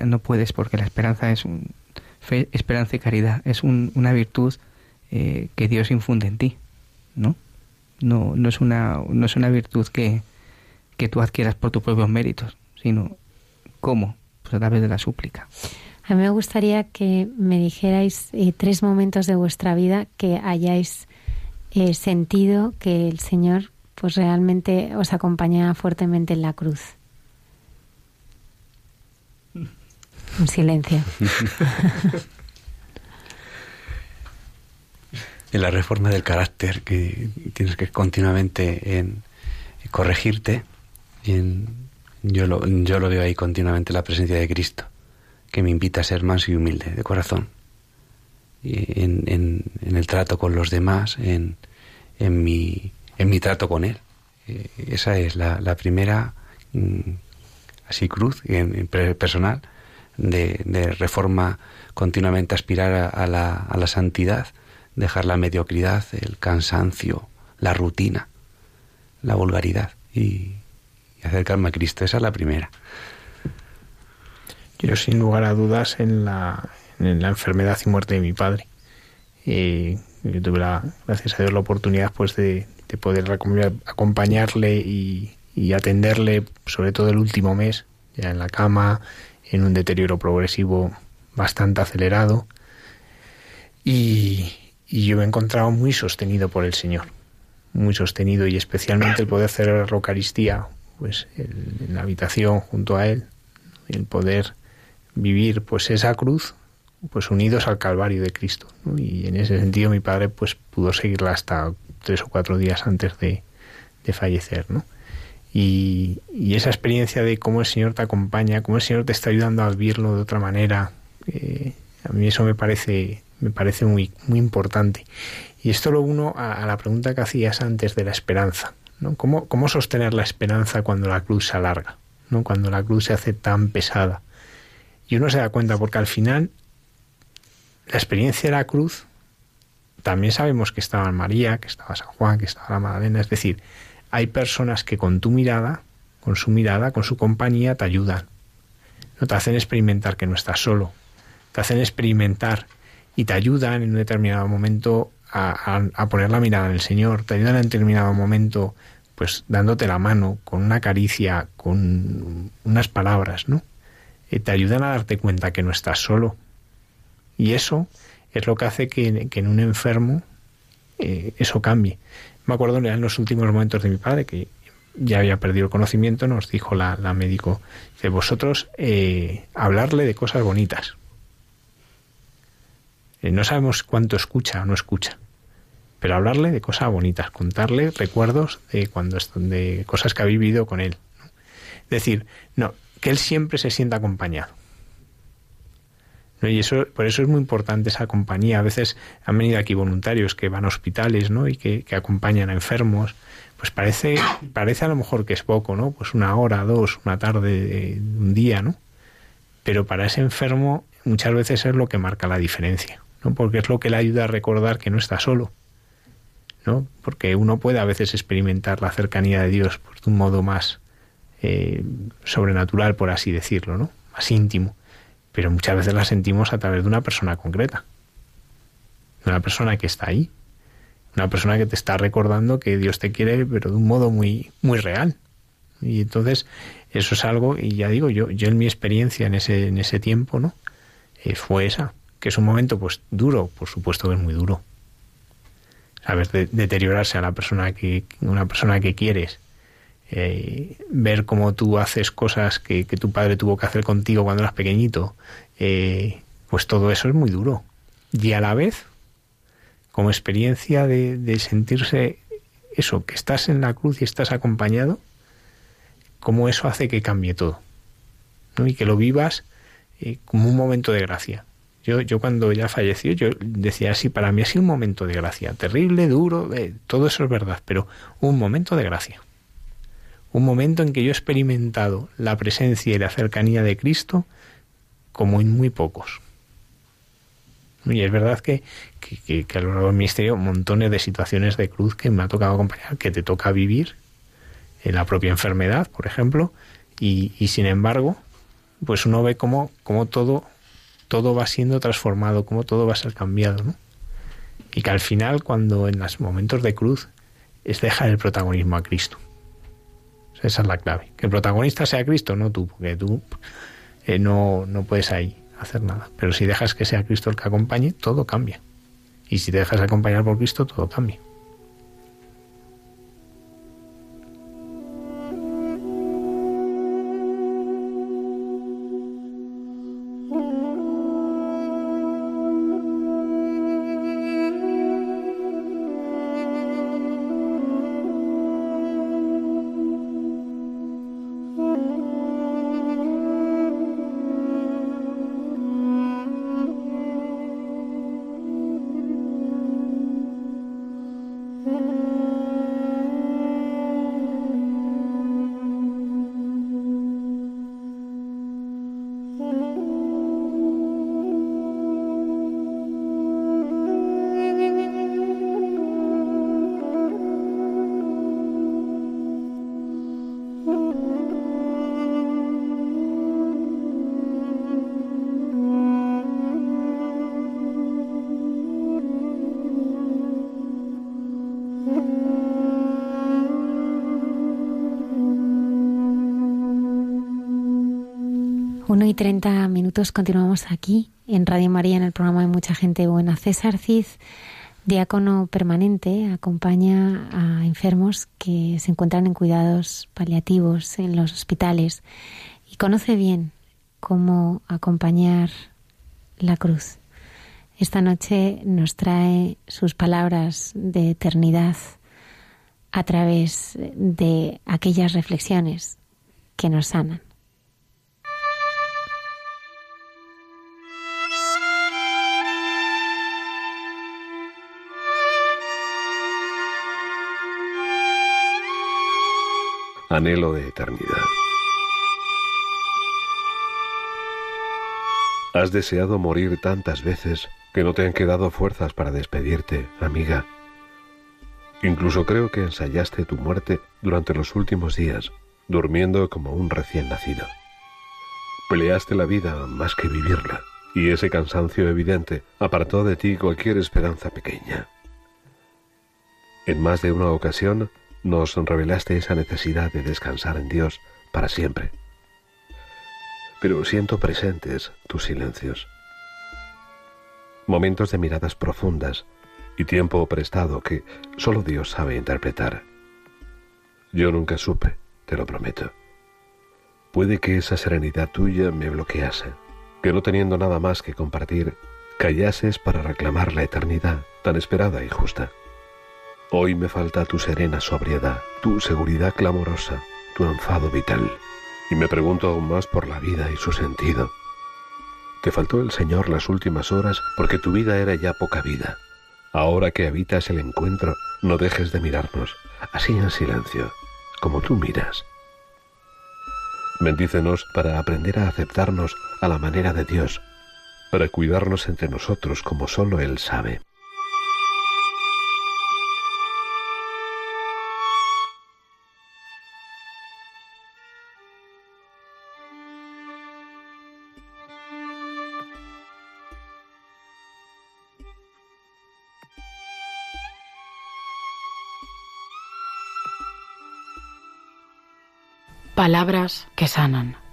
Speaker 2: no puedes, porque la esperanza es un, fe, esperanza y caridad, es un, una virtud eh, que Dios infunde en ti, ¿no? No, no, es, una, no es una virtud que, que tú adquieras por tus propios méritos, sino ¿cómo? Pues a través de la súplica.
Speaker 1: A mí me gustaría que me dijerais eh, tres momentos de vuestra vida que hayáis eh, sentido que el Señor pues realmente os acompaña fuertemente en la cruz. Un silencio.
Speaker 3: en la reforma del carácter que tienes que continuamente en, corregirte, en, yo, lo, yo lo veo ahí continuamente la presencia de Cristo que me invita a ser manso y humilde de corazón. En, en, en el trato con los demás, en, en, mi, en mi trato con Él. Eh, esa es la, la primera, mm, así cruz, personal, de, de, reforma continuamente aspirar a, a, la, a la santidad, dejar la mediocridad, el cansancio, la rutina, la vulgaridad y, acercarme a Cristo. Esa es la primera.
Speaker 5: Yo sin lugar a dudas en la, en la enfermedad y muerte de mi padre. Y yo tuve la, gracias a Dios la oportunidad pues de, de poder acompañarle y, y, atenderle sobre todo el último mes, ya en la cama, en un deterioro progresivo bastante acelerado. Y, y yo me he encontrado muy sostenido por el Señor, muy sostenido y especialmente el poder hacer la Eucaristía pues el, en la habitación junto a Él, el poder vivir pues esa cruz pues unidos al Calvario de Cristo. Y en ese sentido mi padre pues pudo seguirla hasta tres o cuatro días antes de, de fallecer, ¿no? Y, y, esa experiencia de cómo el Señor te acompaña, cómo el Señor te está ayudando a vivirlo de otra manera, eh, a mí eso me parece, me parece muy, muy importante. Y esto lo uno a, la pregunta que hacías antes de la esperanza, ¿no? ¿Cómo, ¿Cómo sostener la esperanza cuando la cruz se alarga, ¿no? Cuando la cruz se hace tan pesada y uno se da cuenta porque al final la experiencia de la cruz también sabemos que estaba María, que estaba San Juan, que estaba la Magdalena, es decir, hay personas que con tu mirada, con su mirada, con su compañía te ayudan. No te hacen experimentar que no estás solo, te hacen experimentar y te ayudan en un determinado momento a, a, poner la mirada en el Señor, te ayudan en determinado momento pues dándote la mano, con una caricia, con unas palabras, ¿no? Eh, te ayudan a darte cuenta que no estás solo. Y eso es lo que hace que, en un enfermo eh, eso cambie. Me acuerdo en los últimos momentos de mi padre, que ya había perdido el conocimiento, nos dijo la, médico, de vosotros eh, hablarle de cosas bonitas. No sabemos cuánto escucha o no escucha, pero hablarle de cosas bonitas, contarle recuerdos de cuando de cosas que ha vivido con él. Es decir, no, que él siempre se sienta acompañado. Y eso, por eso es muy importante esa compañía. A veces han venido aquí voluntarios que van a hospitales, ¿no? Y que, acompañan a enfermos. Pues parece, parece a lo mejor que es poco, ¿no? Pues una hora, dos, una tarde, un día, ¿no? Pero para ese enfermo muchas veces es lo que marca la diferencia, Porque es lo que le ayuda a recordar que no está solo ¿no? Porque uno puede a veces experimentar la cercanía de Dios pues, de un modo más eh, sobrenatural, por así decirlo, ¿no? Más íntimo. Pero muchas veces la sentimos a través de una persona concreta. De una persona que está ahí. Una persona que te está recordando que Dios te quiere, pero de un modo muy, muy real. Y entonces, eso es algo, y ya digo, yo, yo en mi experiencia en ese, en ese tiempo, ¿no? Eh, fue esa. Que es un momento, pues, duro, por supuesto que es muy duro. Sabes deteriorarse a la persona que una persona que quieres. Eh, ver cómo tú haces cosas que, tu padre tuvo que hacer contigo cuando eras pequeñito eh, pues todo eso es muy duro. Y a la vez como experiencia de, sentirse eso que estás en la cruz y estás acompañado cómo eso hace que cambie todo y que lo vivas eh, como un momento de gracia yo, yo cuando ya falleció, yo decía así, para mí ha sido un momento de gracia, terrible, duro, eh, todo eso es verdad, pero un momento de gracia. Un momento en que yo he experimentado la presencia y la cercanía de Cristo como en muy pocos. Y es verdad que, que, a lo largo del ministerio montones de situaciones de cruz que me ha tocado acompañar, que te toca vivir en la propia enfermedad, por ejemplo, y, y sin embargo, pues uno ve cómo, cómo todo todo va siendo transformado, cómo todo va a ser cambiado, ¿no? Y que al final, cuando en los momentos de cruz, es dejar el protagonismo a Cristo. Esa es la clave. Que el protagonista sea Cristo, no tú, porque tú eh, no, no puedes ahí hacer nada. Pero si dejas que sea Cristo el que acompañe, todo cambia. Y si te dejas acompañar por Cristo, todo cambia.
Speaker 1: Y 30 minutos continuamos aquí en Radio María en el programa de Mucha Gente Buena. César Cid, diácono permanente, acompaña a enfermos que se encuentran en cuidados paliativos en los hospitales y conoce bien cómo acompañar la cruz. Esta noche nos trae sus palabras de eternidad a través de aquellas reflexiones que nos sanan.
Speaker 6: Anhelo de eternidad. Has deseado morir tantas veces que no te han quedado fuerzas para despedirte, amiga. Incluso creo que ensayaste tu muerte durante los últimos días, durmiendo como un recién nacido. Peleaste la vida más que vivirla, y ese cansancio evidente apartó de ti cualquier esperanza pequeña. En más de una ocasión nos revelaste esa necesidad de descansar en Dios para siempre. Pero siento presentes tus silencios. Momentos de miradas profundas y tiempo prestado que solo Dios sabe interpretar. Yo nunca supe, te lo prometo. Puede que esa serenidad tuya me bloquease, que no teniendo nada más que compartir, callases para reclamar la eternidad tan esperada y justa. Hoy me falta tu serena sobriedad, tu seguridad clamorosa, tu enfado vital, y me pregunto aún más por la vida y su sentido. Te faltó el Señor las últimas horas porque tu vida era ya poca vida. Ahora que habitas el encuentro, no dejes de mirarnos, así en silencio, como tú miras. Bendícenos para aprender a aceptarnos a la manera de Dios, para cuidarnos entre nosotros como solo Él sabe.
Speaker 7: Palabras que sanan.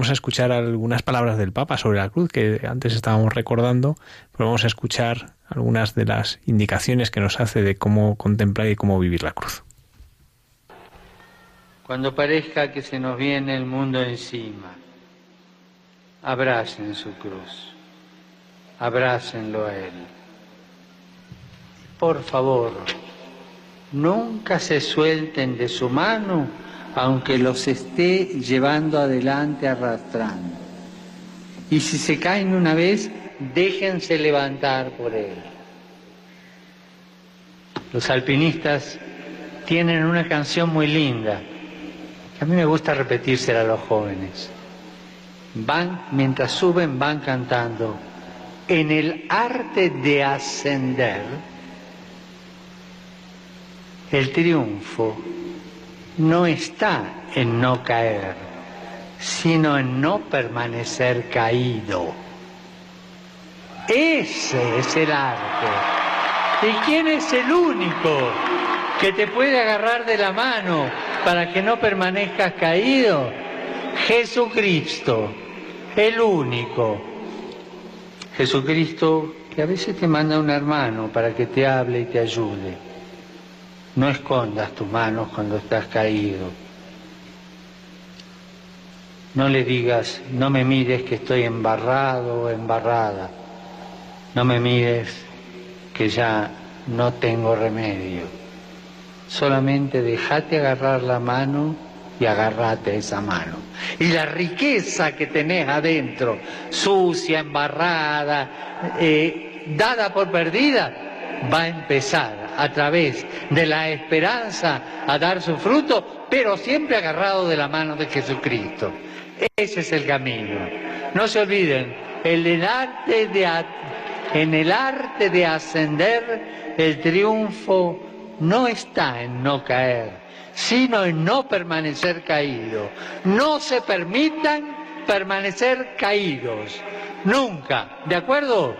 Speaker 5: Vamos a escuchar algunas palabras del Papa sobre la cruz que antes estábamos recordando, pero vamos a escuchar algunas de las indicaciones que nos hace de cómo contemplar y cómo vivir la cruz.
Speaker 8: Cuando parezca que se nos viene el mundo encima, abracen su cruz, abrácenlo a Él. Por favor, nunca se suelten de su mano aunque los esté llevando adelante arrastrando. Y si se caen una vez, déjense levantar por Él. Los alpinistas tienen una canción muy linda, que a mí me gusta repetírsela a los jóvenes. Van, mientras suben, van cantando. En el arte de ascender, el triunfo no está en no caer, sino en no permanecer caído. Ese es el arte. ¿Y quién es el único que te puede agarrar de la mano para que no permanezcas caído? Jesucristo, el único. Jesucristo que a veces te manda un hermano para que te hable y te ayude no escondas tus manos cuando estás caído. No le digas, no me mires que estoy embarrado o embarrada. No me mires que ya no tengo remedio. Solamente déjate agarrar la mano y agárrate esa mano. Y la riqueza que tenés adentro, sucia, embarrada, eh, dada por perdida, va a empezar a través de la esperanza a dar su fruto, pero siempre agarrado de la mano de Jesucristo. Ese es el camino. No se olviden, en el arte de, en el arte de ascender, el triunfo no está en no caer, sino en no permanecer caído. No se permitan permanecer caídos. Nunca. ¿De acuerdo?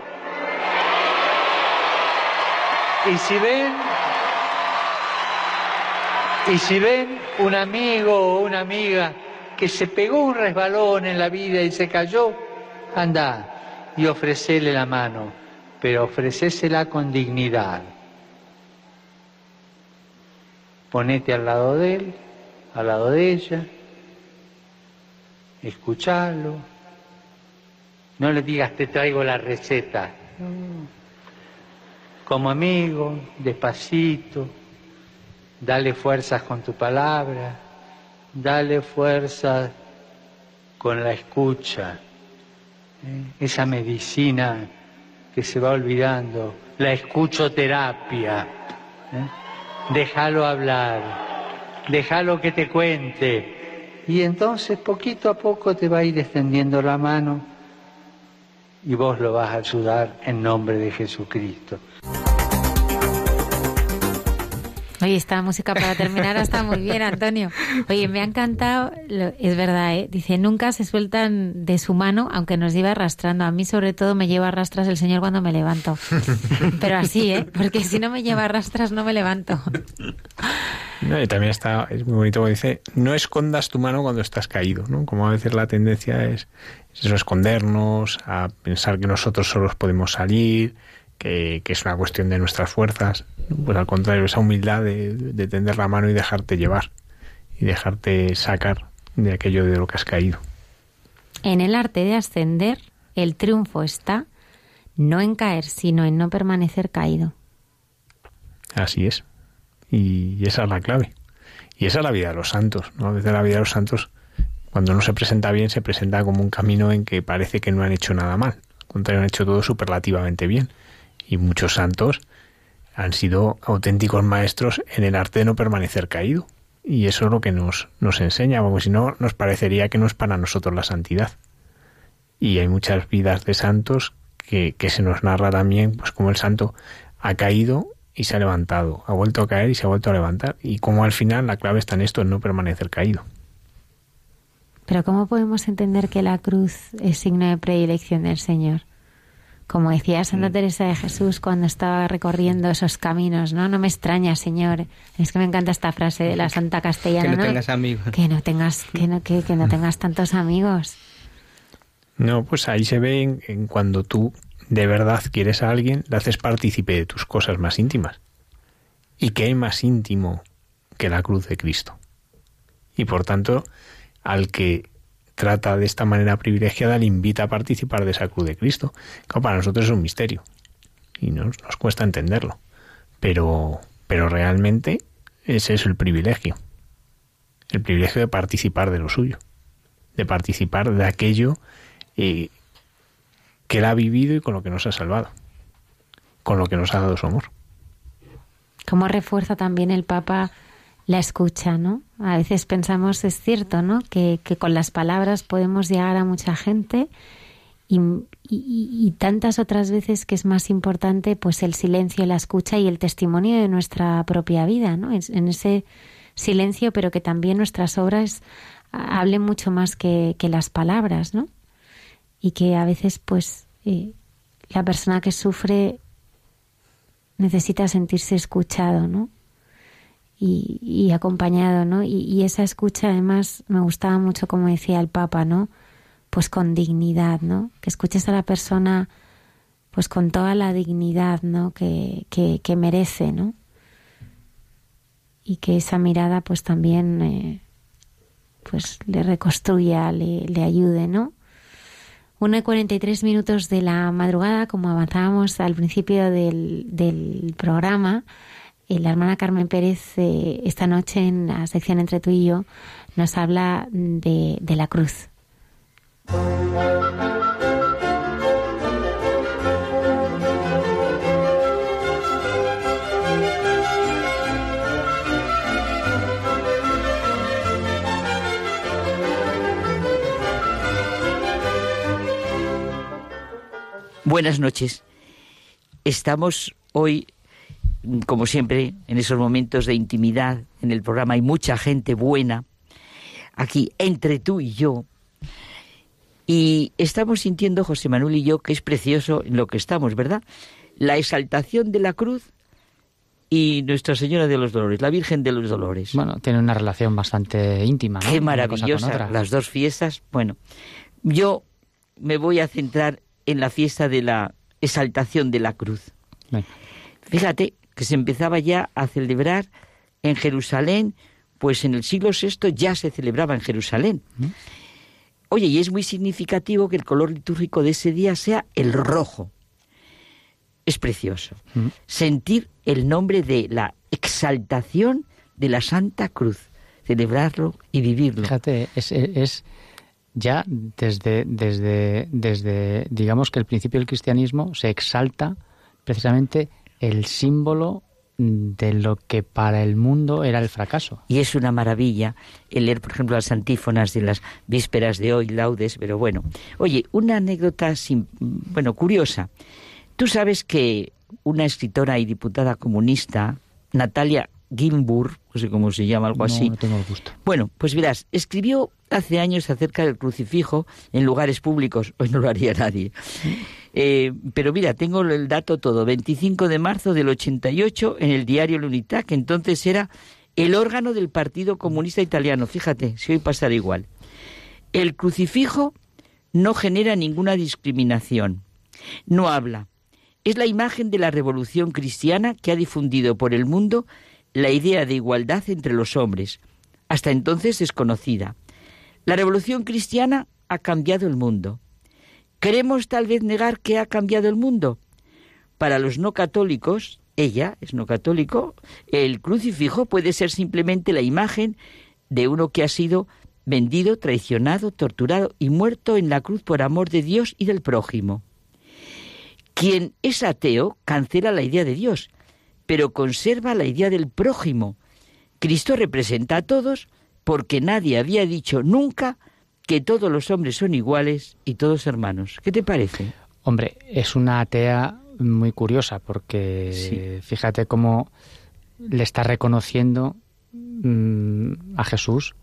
Speaker 8: Y si ven, y si ven un amigo o una amiga que se pegó un resbalón en la vida y se cayó, anda y ofrecele la mano, pero ofrecésela con dignidad. Ponete al lado de él, al lado de ella, escuchalo. No le digas te traigo la receta como amigo, despacito, dale fuerzas con tu palabra, dale fuerzas con la escucha, ¿eh? esa medicina que se va olvidando, la escuchoterapia. ¿eh? Déjalo hablar, déjalo que te cuente. Y entonces poquito a poco te va a ir extendiendo la mano y vos lo vas a ayudar en nombre de Jesucristo.
Speaker 1: Oye, esta música para terminar está muy bien, Antonio. Oye, me ha encantado, es verdad, ¿eh? dice, nunca se sueltan de su mano, aunque nos lleva arrastrando. A mí, sobre todo, me lleva arrastras el Señor cuando me levanto. Pero así, ¿eh? Porque si no me lleva arrastras, no me levanto.
Speaker 5: No, y también está, es muy bonito como dice, no escondas tu mano cuando estás caído, ¿no? Como a veces la tendencia es, es escondernos, a pensar que nosotros solos podemos salir, que, es una cuestión de nuestras fuerzas. Pues al contrario, esa humildad de, tender la mano y dejarte llevar y dejarte sacar de aquello de lo que has caído.
Speaker 1: En el arte de ascender, el triunfo está no en caer, sino en no permanecer caído.
Speaker 5: Así es. Y esa es la clave. Y esa es la vida de los santos. ¿no? Veces la vida de los santos, cuando no se presenta bien, se presenta como un camino en que parece que no han hecho nada mal. Al contrario, han hecho todo superlativamente bien y muchos santos han sido auténticos maestros en el arte de no permanecer caído. Y eso es lo que nos, nos enseña, porque si no, nos parecería que no es para nosotros la santidad. Y hay muchas vidas de santos que, que se nos narra también, pues como el santo ha caído y se ha levantado, ha vuelto a caer y se ha vuelto a levantar. Y como al final la clave está en esto, en no permanecer caído.
Speaker 1: Pero ¿cómo podemos entender que la cruz es signo de predilección del Señor? Como decía Santa mm. Teresa de Jesús cuando estaba recorriendo esos caminos, ¿no? No me extraña, Señor. Es que me encanta esta frase de la Santa Castellana.
Speaker 2: Que no, tengas amigos.
Speaker 1: Que no tengas, que no, que, no tengas tantos amigos.
Speaker 5: No, pues ahí se ve en, cuando tú de verdad quieres a alguien, le haces partícipe de tus cosas más íntimas. ¿Y qué hay más íntimo que la cruz de Cristo? Y por tanto, al que trata de esta manera privilegiada le invita a participar de esa cruz de Cristo. que para nosotros es un misterio y nos, cuesta entenderlo. Pero, pero realmente ese es el privilegio. El privilegio de participar de lo suyo, de participar de aquello eh, que él ha vivido y con lo que nos ha salvado, con lo que nos ha dado su amor.
Speaker 1: ¿Cómo refuerza también el Papa la escucha, ¿no? A veces pensamos, es cierto, ¿no? Que, con las palabras podemos llegar a mucha gente y, tantas otras veces que es más importante pues el silencio, la escucha y el testimonio de nuestra propia vida, ¿no? En ese silencio, pero que también nuestras obras hablen mucho más que, las palabras, ¿no? Y que a veces pues eh, la persona que sufre necesita sentirse escuchado, ¿no? Y, acompañado, ¿no? Y, esa escucha además me gustaba mucho como decía el Papa, ¿no? Pues con dignidad, ¿no? Que escuches a la persona pues con toda la dignidad, ¿no? Que, que, merece, ¿no? Y que esa mirada pues también eh, pues le reconstruya, le, le ayude, ¿no? Una y 43 minutos de la madrugada, como avanzábamos al principio del, del programa, la hermana Carmen Pérez eh, esta noche en la sección Entre tú y yo nos habla de, de la cruz.
Speaker 9: Buenas noches. Estamos hoy como siempre, en esos momentos de intimidad en el programa hay mucha gente buena, aquí entre tú y yo. Y estamos sintiendo, José Manuel y yo, que es precioso en lo que estamos, ¿verdad? La exaltación de la cruz y Nuestra Señora de los Dolores, la Virgen de los Dolores.
Speaker 10: Bueno, tiene una relación bastante íntima.
Speaker 9: Qué maravillosa, las dos fiestas. Bueno, yo me voy a centrar en la fiesta de la exaltación de la cruz. Fíjate que se empezaba ya a celebrar en Jerusalén, pues en el siglo VI ya se celebraba en Jerusalén. Oye, y es muy significativo que el color litúrgico de ese día sea el rojo. Es precioso. Sentir el nombre de la exaltación de la Santa Cruz, celebrarlo y vivirlo.
Speaker 10: Fíjate, es, es ya desde, desde, desde, digamos que el principio del cristianismo se exalta precisamente el símbolo de lo que para el mundo era el fracaso.
Speaker 9: Y es una maravilla el leer, por ejemplo, las antífonas de las vísperas de hoy, laudes, pero bueno. Oye, una anécdota, bueno, curiosa. Tú sabes que una escritora y diputada comunista, Natalia Gilmour, no sé cómo se llama, algo así.
Speaker 10: No tengo el gusto.
Speaker 9: Bueno, pues verás, escribió hace años acerca del crucifijo en lugares públicos. Hoy no lo haría nadie. Eh, pero mira, tengo el dato todo. 25 de marzo del 88 en el diario L'Unità, que entonces era el órgano del Partido Comunista Italiano. Fíjate, si hoy pasara igual. El crucifijo no genera ninguna discriminación. No habla. Es la imagen de la revolución cristiana que ha difundido por el mundo la idea de igualdad entre los hombres, hasta entonces desconocida. La revolución cristiana ha cambiado el mundo. ¿Queremos tal vez negar que ha cambiado el mundo? Para los no católicos, ella es no católico, el crucifijo puede ser simplemente la imagen de uno que ha sido vendido, traicionado, torturado y muerto en la cruz por amor de Dios y del prójimo. Quien es ateo cancela la idea de Dios pero conserva la idea del prójimo. Cristo representa a todos porque nadie había dicho nunca que todos los hombres son iguales y todos hermanos. ¿Qué te parece?
Speaker 10: Hombre, es una atea muy curiosa porque fíjate cómo le está reconociendo mm, a Jesús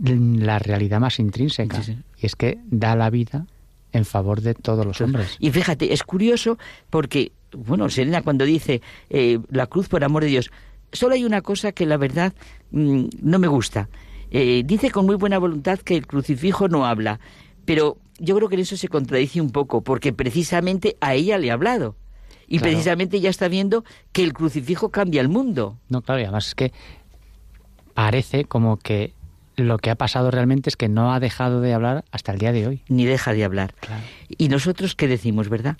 Speaker 10: la realidad más intrínseca. y es que da la vida en favor de todos los hombres.
Speaker 9: Y fíjate, es curioso porque, bueno, Serena cuando dice eh, la cruz por amor de Dios, solo hay una cosa que la verdad mm, no me gusta. Eh, dice con muy buena voluntad que el crucifijo no habla, pero yo creo que en eso se contradice un poco, porque precisamente a ella le ha hablado. Y precisamente ella está viendo que el crucifijo cambia el mundo.
Speaker 10: No, claro, y además es que parece como que lo que ha pasado realmente es que no ha dejado de hablar hasta el día de hoy.
Speaker 9: Ni deja de hablar. Y nosotros, ¿qué decimos, verdad?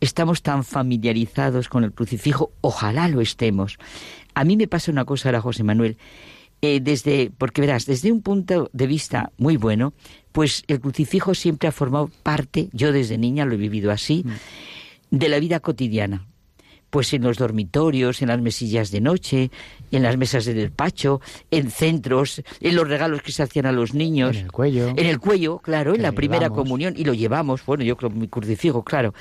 Speaker 9: Estamos tan familiarizados con el crucifijo, ojalá lo estemos. A mí me pasa una cosa ahora, José Manuel. Eh, desde, porque verás, desde un punto de vista muy bueno, pues el crucifijo siempre ha formado parte, yo desde niña lo he vivido así, mm. de la vida cotidiana. Pues en los dormitorios, en las mesillas de noche, en las mesas de despacho, en centros, en los regalos que se hacían a los niños.
Speaker 10: En el cuello.
Speaker 9: En el cuello, claro, en la primera comunión. Y lo llevamos, bueno, yo creo mi crucifijo, claro.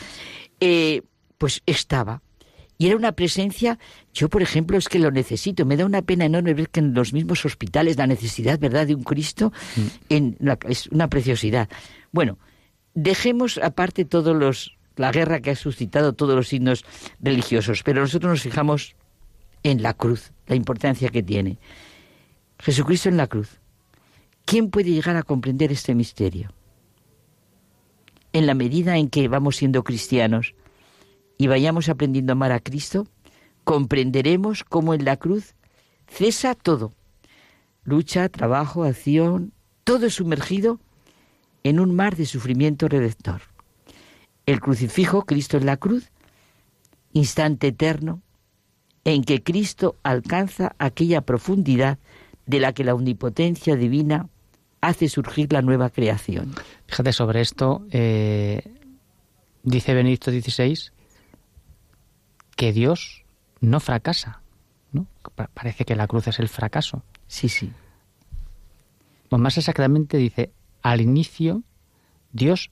Speaker 9: Eh, pues estaba. Y era una presencia, yo por ejemplo es que lo necesito, me da una pena enorme ver que en los mismos hospitales la necesidad, ¿verdad?, de un Cristo mm. en es una preciosidad. Bueno, dejemos aparte todos los la guerra que ha suscitado todos los signos religiosos, pero nosotros nos fijamos en la cruz, la importancia que tiene. Jesucristo en la cruz. ¿Quién puede llegar a comprender este misterio? En la medida en que vamos siendo cristianos, y vayamos aprendiendo a amar a Cristo, comprenderemos cómo en la cruz cesa todo. Lucha, trabajo, acción, todo es sumergido en un mar de sufrimiento redentor. El crucifijo, Cristo en la cruz, instante eterno en que Cristo alcanza aquella profundidad de la que la omnipotencia divina hace surgir la nueva creación.
Speaker 10: Fíjate sobre esto, eh, dice Benedicto XVI, que Dios no fracasa. ¿no? Parece que la cruz es el fracaso.
Speaker 9: Sí, sí.
Speaker 10: Pues más exactamente dice, al inicio Dios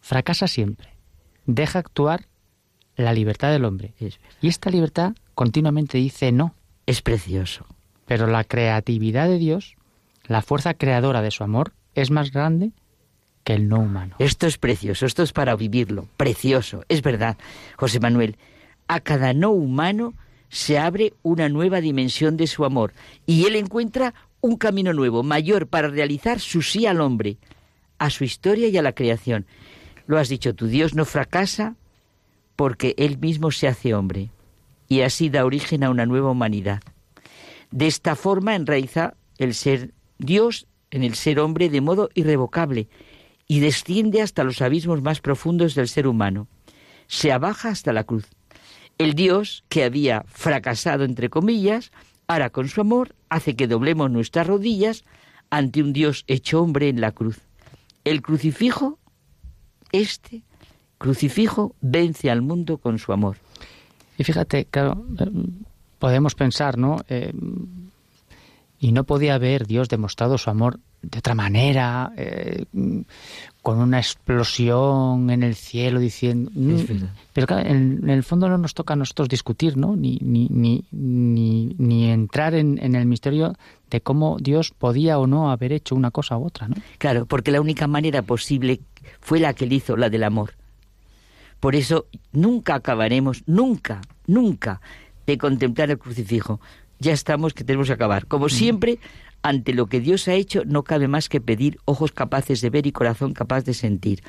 Speaker 10: fracasa siempre. Deja actuar la libertad del hombre. Y esta libertad continuamente dice no.
Speaker 9: Es precioso.
Speaker 10: Pero la creatividad de Dios, la fuerza creadora de su amor, es más grande que el no humano.
Speaker 9: Esto es precioso, esto es para vivirlo. Precioso, es verdad, José Manuel a cada no humano se abre una nueva dimensión de su amor y él encuentra un camino nuevo, mayor, para realizar su sí al hombre, a su historia y a la creación. Lo has dicho, tu Dios no fracasa porque él mismo se hace hombre y así da origen a una nueva humanidad. De esta forma enraiza el ser Dios en el ser hombre de modo irrevocable y desciende hasta los abismos más profundos del ser humano. Se abaja hasta la cruz el Dios que había fracasado, entre comillas, ahora con su amor hace que doblemos nuestras rodillas ante un Dios hecho hombre en la cruz. El crucifijo, este crucifijo, vence al mundo con su amor.
Speaker 10: Y fíjate, claro, podemos pensar, ¿no? Eh, y no podía haber Dios demostrado su amor de otra manera, eh, con una explosión en el cielo diciendo... Mm, pero claro, en, el fondo no nos toca a nosotros discutir, ¿no? Ni, ni, ni, ni, entrar en, en, el misterio de cómo Dios podía o no haber hecho una cosa u otra, ¿no?
Speaker 9: Claro, porque la única manera posible fue la que él hizo, la del amor. Por eso nunca acabaremos, nunca, nunca, de contemplar el crucifijo. Ya estamos que tenemos que acabar. Como siempre, ante lo que Dios ha hecho no cabe más que pedir ojos capaces de ver y corazón capaz de sentir.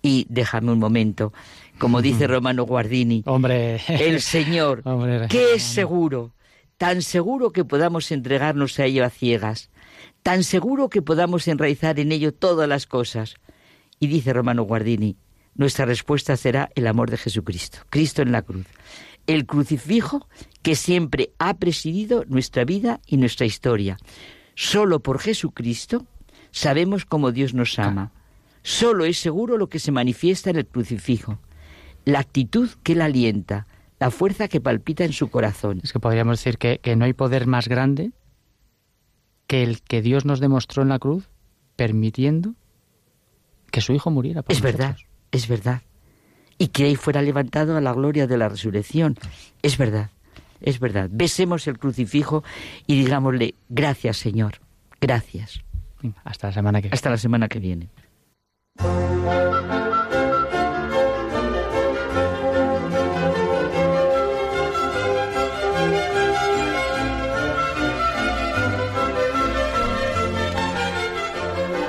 Speaker 9: Y déjame un momento, como dice Romano Guardini,
Speaker 10: hombre,
Speaker 9: el Señor, que es seguro, tan seguro que podamos entregarnos a ello a ciegas, tan seguro que podamos enraizar en ello todas las cosas. Y dice Romano Guardini, nuestra respuesta será el amor de Jesucristo, Cristo en la cruz, el crucifijo que siempre ha presidido nuestra vida y nuestra historia. Solo por Jesucristo sabemos cómo Dios nos ama. Solo es seguro lo que se manifiesta en el crucifijo, la actitud que él alienta, la fuerza que palpita en su corazón.
Speaker 10: Es que podríamos decir que, no hay poder más grande que el que Dios nos demostró en la cruz, permitiendo que su Hijo muriera.
Speaker 9: es verdad, es verdad. Y que ahí fuera levantado a la gloria de la resurrección. Es verdad es verdad. Besemos el crucifijo y digámosle, gracias Señor, gracias.
Speaker 10: Hasta la semana que viene.
Speaker 9: Hasta la semana que viene.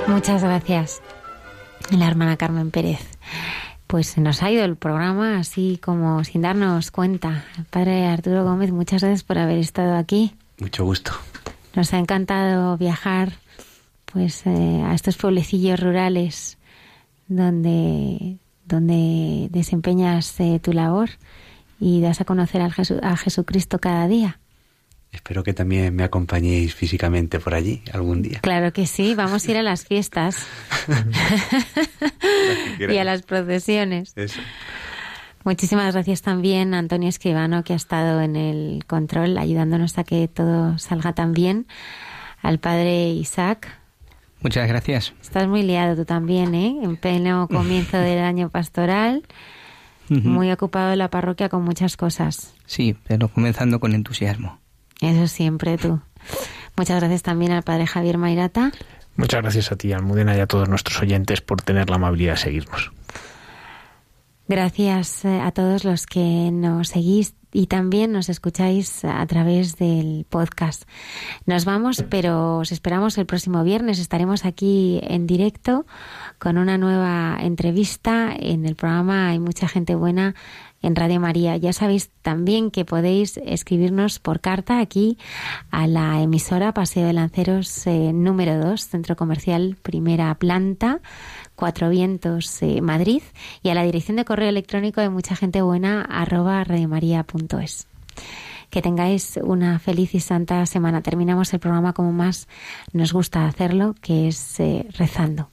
Speaker 1: Muchas gracias, la hermana Carmen Pérez. Pues se nos ha ido el programa así como sin darnos cuenta. Padre Arturo Gómez, muchas gracias por haber estado aquí.
Speaker 3: Mucho gusto.
Speaker 1: Nos ha encantado viajar pues eh, a estos pueblecillos rurales donde, donde desempeñas eh, tu labor y das a conocer al a Jesucristo cada día.
Speaker 3: Espero que también me acompañéis físicamente por allí algún día.
Speaker 1: Claro que sí, vamos a ir a las fiestas y a las procesiones. Muchísimas gracias también a Antonio Escribano, que ha estado en el control ayudándonos a que todo salga tan bien. Al padre Isaac.
Speaker 2: Muchas gracias.
Speaker 1: Estás muy liado tú también, ¿eh? En pleno comienzo del año pastoral. Muy ocupado en la parroquia con muchas cosas.
Speaker 2: Sí, pero comenzando con entusiasmo.
Speaker 1: Eso siempre tú. Muchas gracias también al padre Javier Mairata.
Speaker 5: Muchas gracias a ti, Almudena, y a todos nuestros oyentes por tener la amabilidad de seguirnos.
Speaker 1: Gracias eh, a todos los que nos seguís y también nos escucháis a través del podcast. Nos vamos, pero os esperamos el próximo viernes. Estaremos aquí en directo con una nueva entrevista en el programa Hay mucha gente buena en Radio María. Ya sabéis también que podéis escribirnos por carta aquí a la emisora Paseo de Lanceros eh, número 2, Centro Comercial Primera Planta, Cuatro Vientos, eh, Madrid, y a la dirección de correo electrónico de mucha gente buena arroba radiomaria.es. Que tengáis una feliz y santa semana. Terminamos el programa como más nos gusta hacerlo, que es eh, rezando.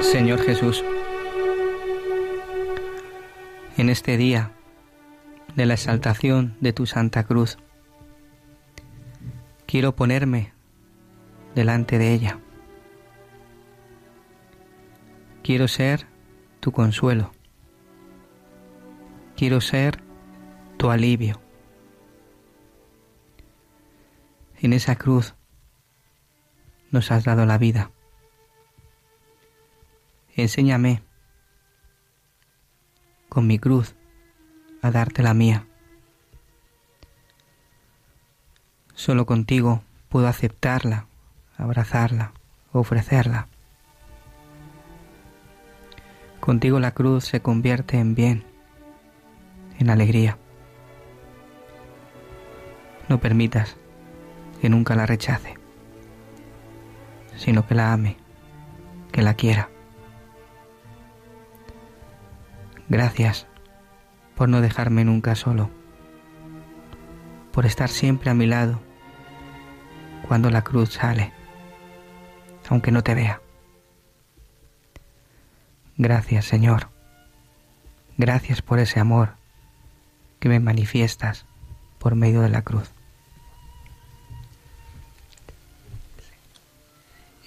Speaker 2: Señor Jesús, en este día de la exaltación de tu Santa Cruz, quiero ponerme delante de ella. Quiero ser tu consuelo. Quiero ser tu alivio. En esa cruz nos has dado la vida. Enséñame con mi cruz a darte la mía. Solo contigo puedo aceptarla abrazarla, ofrecerla. Contigo la cruz se convierte en bien, en alegría. No permitas que nunca la rechace, sino que la ame, que la quiera. Gracias por no dejarme nunca solo, por estar siempre a mi lado cuando la cruz sale aunque no te vea. Gracias, Señor. Gracias por ese amor que me manifiestas por medio de la cruz.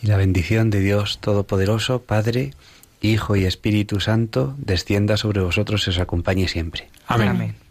Speaker 3: Y la bendición de Dios Todopoderoso, Padre, Hijo y Espíritu Santo, descienda sobre vosotros y os acompañe siempre.
Speaker 5: Amén. Amén.